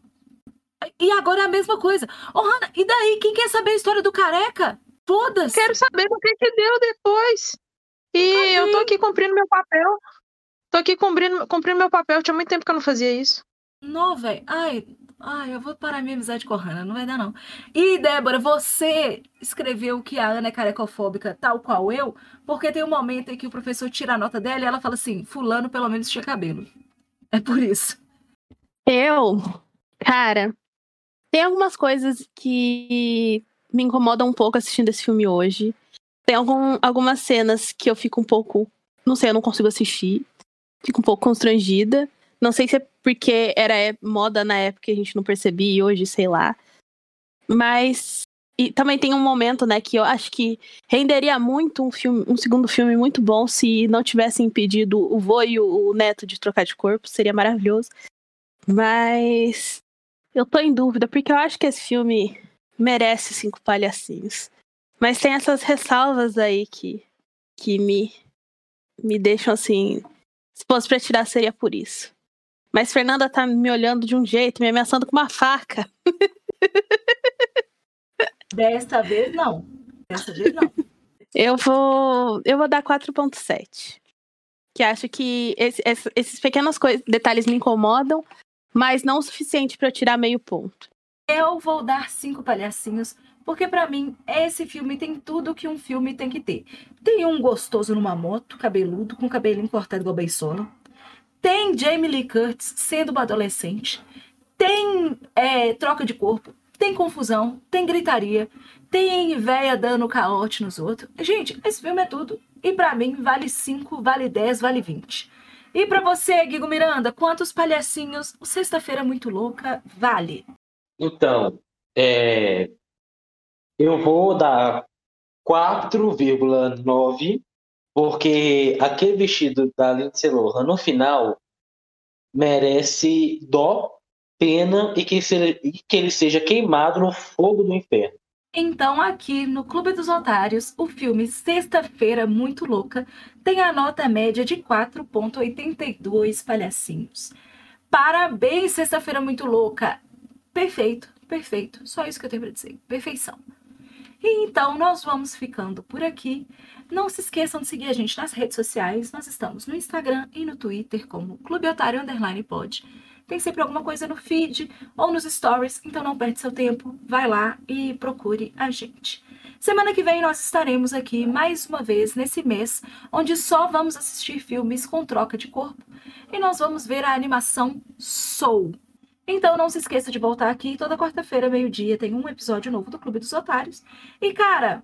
e agora é a mesma coisa. Ô, oh, Hannah, e daí? Quem quer saber a história do careca? Foda-se. Quero saber o que, que deu depois. E Cadê? eu tô aqui cumprindo meu papel. Tô aqui cumprindo, cumprindo meu papel. Tinha muito tempo que eu não fazia isso. Não, velho. Ai, ai, eu vou parar minha amizade com a Hannah. Não vai dar, não. E, Débora, você escreveu que a Ana é carecofóbica, tal qual eu, porque tem um momento em que o professor tira a nota dela e ela fala assim: Fulano pelo menos tinha cabelo. É por isso. Eu, cara, tem algumas coisas que me incomodam um pouco assistindo esse filme hoje. Tem algum, algumas cenas que eu fico um pouco. Não sei, eu não consigo assistir. Fico um pouco constrangida. Não sei se é porque era moda na época e a gente não percebia, e hoje, sei lá. Mas. E também tem um momento, né, que eu acho que renderia muito um filme, um segundo filme muito bom se não tivesse impedido o vô e o neto de trocar de corpo. Seria maravilhoso. Mas eu tô em dúvida, porque eu acho que esse filme merece cinco palhacinhos. Mas tem essas ressalvas aí que, que me, me deixam assim. Se fosse pra tirar, seria por isso. Mas Fernanda tá me olhando de um jeito, me ameaçando com uma faca. *laughs* Desta vez não. Desta vez não. Eu vou, eu vou dar 4.7. Que acho que esse, esses pequenos detalhes me incomodam, mas não o suficiente para tirar meio ponto. Eu vou dar cinco palhacinhos, porque para mim esse filme tem tudo que um filme tem que ter. Tem um gostoso numa moto, cabeludo, com cabelinho cortado igual beisola. Tem Jamie Lee Curtis sendo uma adolescente. Tem é, troca de corpo. Tem confusão. Tem gritaria. Tem véia dando caote nos outros. Gente, esse filme é tudo. E para mim vale 5, vale 10, vale 20. E para você, Guigo Miranda, quantos palhacinhos o Sexta-feira Muito Louca vale? Então, É, eu vou dar 4,9, porque aquele vestido da Lindsay Lohan no final merece dó, pena e que, se, e que ele seja queimado no fogo do inferno. Então, aqui no Clube dos Otários, o filme Sexta-feira Muito Louca tem a nota média de 4,82 palhacinhos. Parabéns, Sexta-feira Muito Louca! Perfeito, perfeito. Só isso que eu tenho para dizer. Perfeição. E então, nós vamos ficando por aqui. Não se esqueçam de seguir a gente nas redes sociais. Nós estamos no Instagram e no Twitter como Clube Otário Underline Pod. Tem sempre alguma coisa no feed ou nos stories, então não perde seu tempo. Vai lá e procure a gente. Semana que vem nós estaremos aqui mais uma vez nesse mês, onde só vamos assistir filmes com troca de corpo e nós vamos ver a animação Soul. Então não se esqueça de voltar aqui toda quarta-feira, meio-dia, tem um episódio novo do Clube dos Otários. E cara,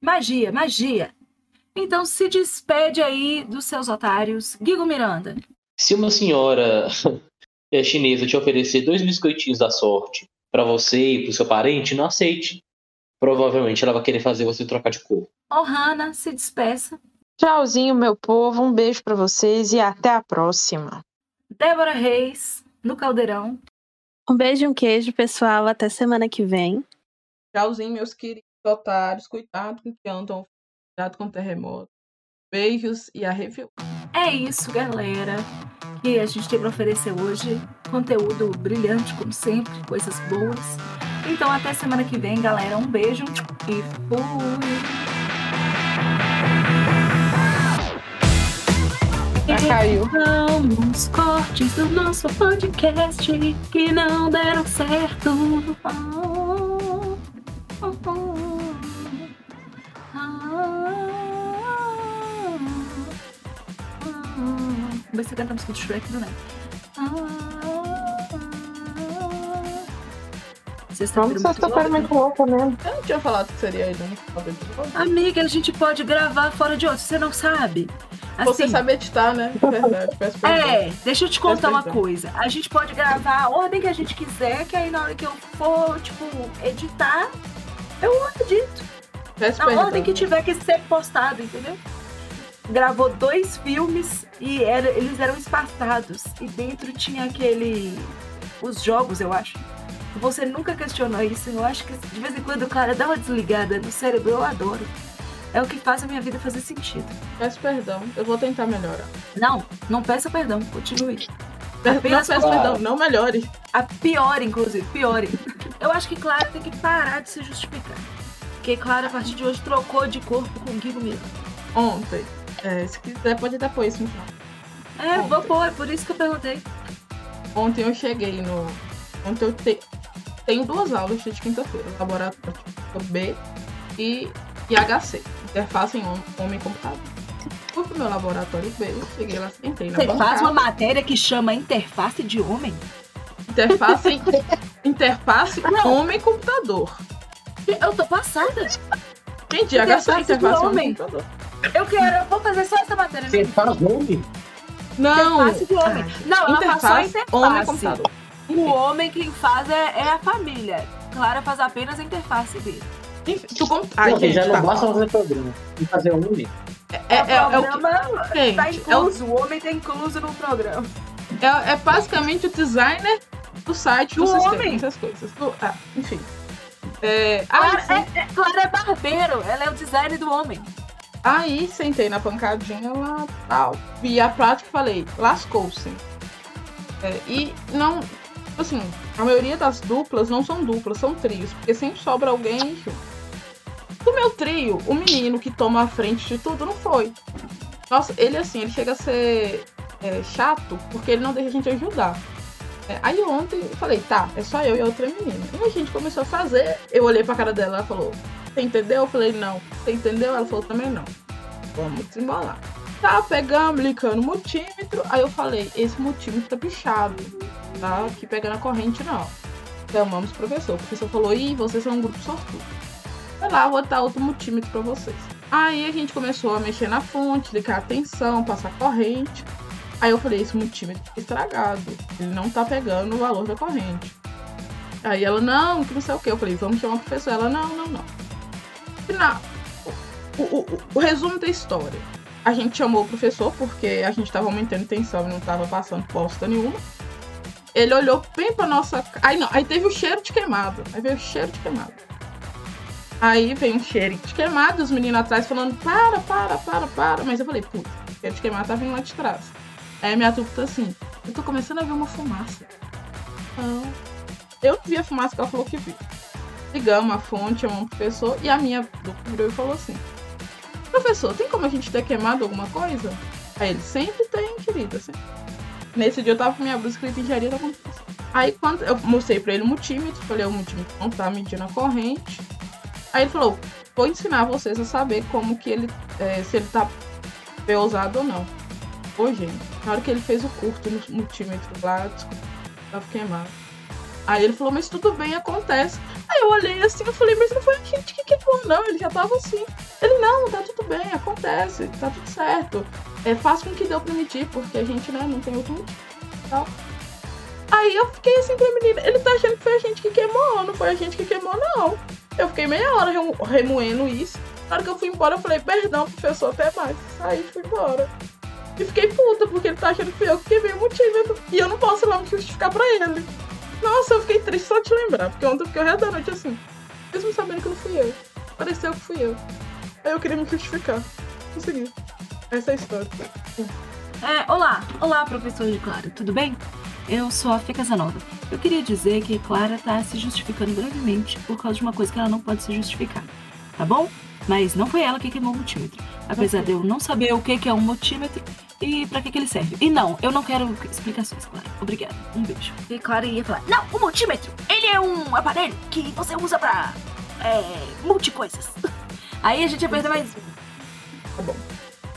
magia, magia. Então se despede aí dos seus otários, Guigo Miranda. Se uma senhora é chinesa te oferecer dois biscoitinhos da sorte para você e pro seu parente, não aceite. Provavelmente ela vai querer fazer você trocar de cor. Ohana, se despeça. Tchauzinho, meu povo. Um beijo para vocês e até a próxima. Débora Reis, no Caldeirão. Um beijo e um queijo, pessoal. Até semana que vem. Tchauzinho, meus queridos otários. Cuidado com que andam. Cuidado com o terremoto. Beijos e a review. É isso, galera. Que a gente tem para oferecer hoje. Conteúdo brilhante, como sempre, coisas boas. Então, até semana que vem, galera. Um beijo e fui! Já caiu. Editamos cortes do nosso podcast que não deram certo. Ah, ah, ah, Vai ser cantar a música do Shrek do Neto. Sexta-feira muito louca mesmo. Eu não tinha falado que seria ele, né? Amiga, a gente pode gravar fora de outro, você não sabe. Você Assim, sabe editar, né? Verdade. É, deixa eu te contar uma coisa. A gente pode gravar a ordem que a gente quiser, que aí na hora que eu for, tipo, editar, eu edito. Peço Na perdão. ordem que tiver que ser postado, entendeu? Gravou dois filmes e era- eles eram espaçados. E dentro tinha aquele. Os jogos, eu acho. Você nunca questionou isso. Eu acho que de vez em quando o cara dá uma desligada no cérebro, eu adoro. É o que faz a minha vida fazer sentido. Peço perdão. Eu vou tentar melhorar. Não, não peça perdão, continue. Não peço Claro. perdão, não melhore. A pior, inclusive, piore. Eu acho que Clara tem que parar de se justificar. Porque Clara, a partir de hoje, trocou de corpo com Guigo mesmo. Ontem. É, se quiser, pode até pôr isso no final. É, Ontem. vou pôr, é por isso que eu perguntei. Ontem eu cheguei no. Ontem eu te... tenho duas aulas de quinta-feira. Laboratório B e IHC. Interface em hom- homem e computador. Fui pro meu laboratório B, cheguei lá, sentei na Você bancada. faz uma matéria que chama interface de homem? Interface, interface homem e computador. Eu tô passada. Gente, IHC Interface de interface homem homem. e computador. Eu quero, eu vou fazer só essa matéria. Você mesmo. faz nome? Não! Interface de homem. Ah, Não, ela faz só interface homem e interface. computador. O homem quem faz é, é a família. Clara faz apenas a interface dele. Enfim, tu com... Ai, não, gente, já não tá. basta fazer programa. Que fazer um nome. É, é, é, o que- programa gente, tá é o incluso. O homem tá incluso no programa. É, é basicamente o designer do site do, Do sistema, homem. essas coisas. Do- ah, enfim. É, Clara é, é- Clara é barbeiro. Ela é o design do homem. Aí sentei na pancadinha lá, tal. Vi a prática e falei, lascou-se. É, e não, assim, a maioria das duplas não são duplas, são trios, porque sempre sobra alguém. Do meu trio, o menino que toma a frente de tudo não foi. Nossa, ele assim, ele chega a ser é, chato porque ele não deixa a gente ajudar. É, aí ontem eu falei, tá, é só eu e a outra menina. E a gente começou a fazer, eu olhei pra cara dela, ela falou, você entendeu? Eu falei, não. Você entendeu? Ela falou, também não. Vamos desembolar. Tá, pegamos, ligando o multímetro. Aí eu falei, esse multímetro tá pichado. Tá aqui pegando a corrente, não. Chamamos o professor. O professor falou, ih, vocês são um grupo sortudo. Vai lá, vou botar outro multímetro pra vocês. Aí a gente começou a mexer na fonte, ligar a tensão, passar corrente. Aí eu falei, esse multímetro tá estragado. Ele não tá pegando o valor da corrente. Aí ela, não, que não sei o que. Eu falei, vamos chamar o professor. Ela, não, não, não. Final. O, o, o, resumo da história. A gente chamou o professor porque a gente tava aumentando tensão e não tava passando bosta nenhuma. Ele olhou bem pra nossa. Aí não, aí teve o cheiro de queimado. Aí veio o cheiro de queimado. Aí vem um cheiro de queimado, os meninos atrás falando, para, para, para, para. Mas eu falei, puta, o cheiro de queimado tá vindo lá de trás. Aí minha turma tá assim, eu tô começando a ver uma fumaça. Não. Eu vi a fumaça que ela falou que viu. Ligamos a fonte, chamamos o professor, e a minha dupla virou e falou assim: Professor, tem como a gente ter queimado alguma coisa? Aí ele, sempre tem, querida. Sempre. Nesse dia eu tava com minha blusa escrita engenharia da computação. Aí quando eu mostrei pra ele o multímetro, falei, o multímetro não tá medindo a corrente. Aí ele falou, vou ensinar vocês a saber como que ele, é, se ele tá usado ou não. Ô, gente, na hora que ele fez o curto no multímetro lá, desculpa, tava queimado. Aí ele falou, mas tudo bem, acontece. Eu olhei assim, eu falei, mas não foi a gente que queimou, não. Ele já tava assim. Ele, não, tá tudo bem, acontece, tá tudo certo. É, faz com que deu pra medir, porque a gente, né, não tem outro. Tal. Aí eu fiquei assim pra menina, ele tá achando que foi a gente que queimou, não foi a gente que queimou, não. Eu fiquei meia hora remoendo isso. Na hora que eu fui embora, eu falei, perdão, professor, até mais. Aí fui embora. E fiquei puta, porque ele tá achando que fui eu que queimei o motivo. E eu não posso lá me justificar pra ele. Nossa, eu fiquei triste só te lembrar, porque ontem eu fiquei o resto da noite assim, mesmo sabendo que não fui eu. Pareceu que fui eu. Aí eu queria me justificar. Consegui. Essa é a história. É, olá, olá, professor de Clara, tudo bem? Eu sou a Fê Casanova. Eu queria dizer que Clara tá se justificando brevemente por causa de uma coisa que ela não pode se justificar, tá bom? Mas não foi ela que queimou o multímetro. Apesar de eu não saber o que é um multímetro, e para que, que ele serve. E não, eu não quero explicações, Clara. Obrigada. Um beijo. E Clara ia falar: Não, o multímetro, ele é um aparelho que você usa pra. É, multicoisas. *laughs* Aí a gente ia perder mais. Tá bom.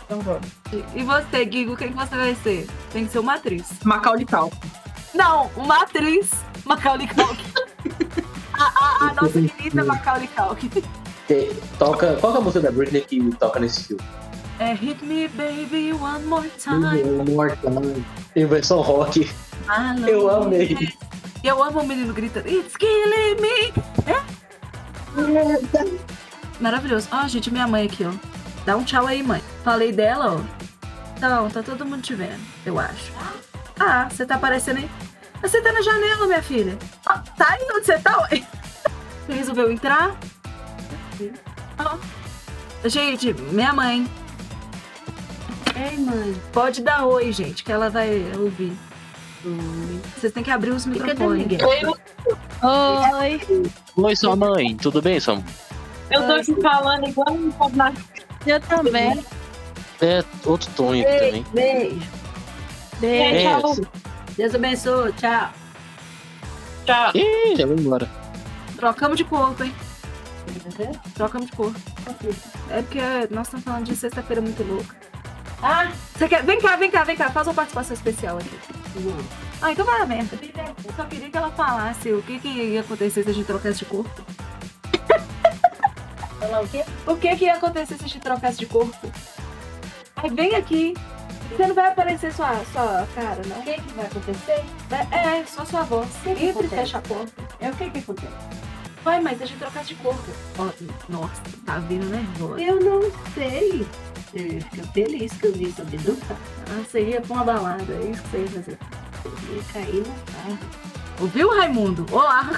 Então vamos. E, e você, Guigo, quem que você vai ser? Tem que ser uma atriz. Macaulay Culkin. Não, uma atriz. Macaulay Culkin. *laughs* a, a, a nossa querida Macaulay Culkin. Toca, qual é a música da Britney que toca nesse filme? É Hit Me Baby One More Time. One More Time. Em versão rock. Eu amei. Eu amo o menino gritando It's killing me. É? Maravilhoso. Ó, gente, minha mãe aqui, ó. Dá um tchau aí, mãe. Falei dela, ó. Não, tá todo mundo te vendo, eu acho. Ah, você tá aparecendo aí? Você tá na janela, minha filha. Ah, tá aí onde você tá? Você *laughs* resolveu entrar? Ah. Gente, minha mãe. Ei, mãe. Pode dar oi, gente, que ela vai ouvir. Vocês têm que abrir os microfones. Oi. Oi, sua mãe. Tudo bem, sua mãe? Eu tô aqui falando igual um Eu também. É, outro tom aqui também. Beijo. Beijo. Deus abençoe. Tchau. Tchau. Ih, já vou embora. Trocamos de corpo, hein? Trocamos de corpo. É porque nós estamos falando de sexta-feira muito louca. Ah, você quer? Vem cá, vem cá, vem cá. Faz uma participação especial aqui. Ah, então vai a merda. Eu só queria que ela falasse o que, que ia acontecer se a gente trocasse de corpo. *laughs* Falar o quê? O que, que ia acontecer se a gente trocasse de corpo? Aí vem aqui. Você não vai aparecer sua, sua cara, não? O que, que vai acontecer? É, é só sua voz. que Entra e acontece? fecha a porta. É o que que acontece? Vai, mas deixa eu trocar de corpo. Ó, nossa, tá vindo nervosa. Eu não sei. Eu ia ficar feliz que eu vi sobre dançar. Ah, você ia pra uma balada, é isso que você ia fazer. Eu ia cair no carro. Ouviu, Raimundo? Olá!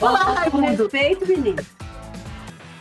Olá, Com Raimundo! respeito, menino.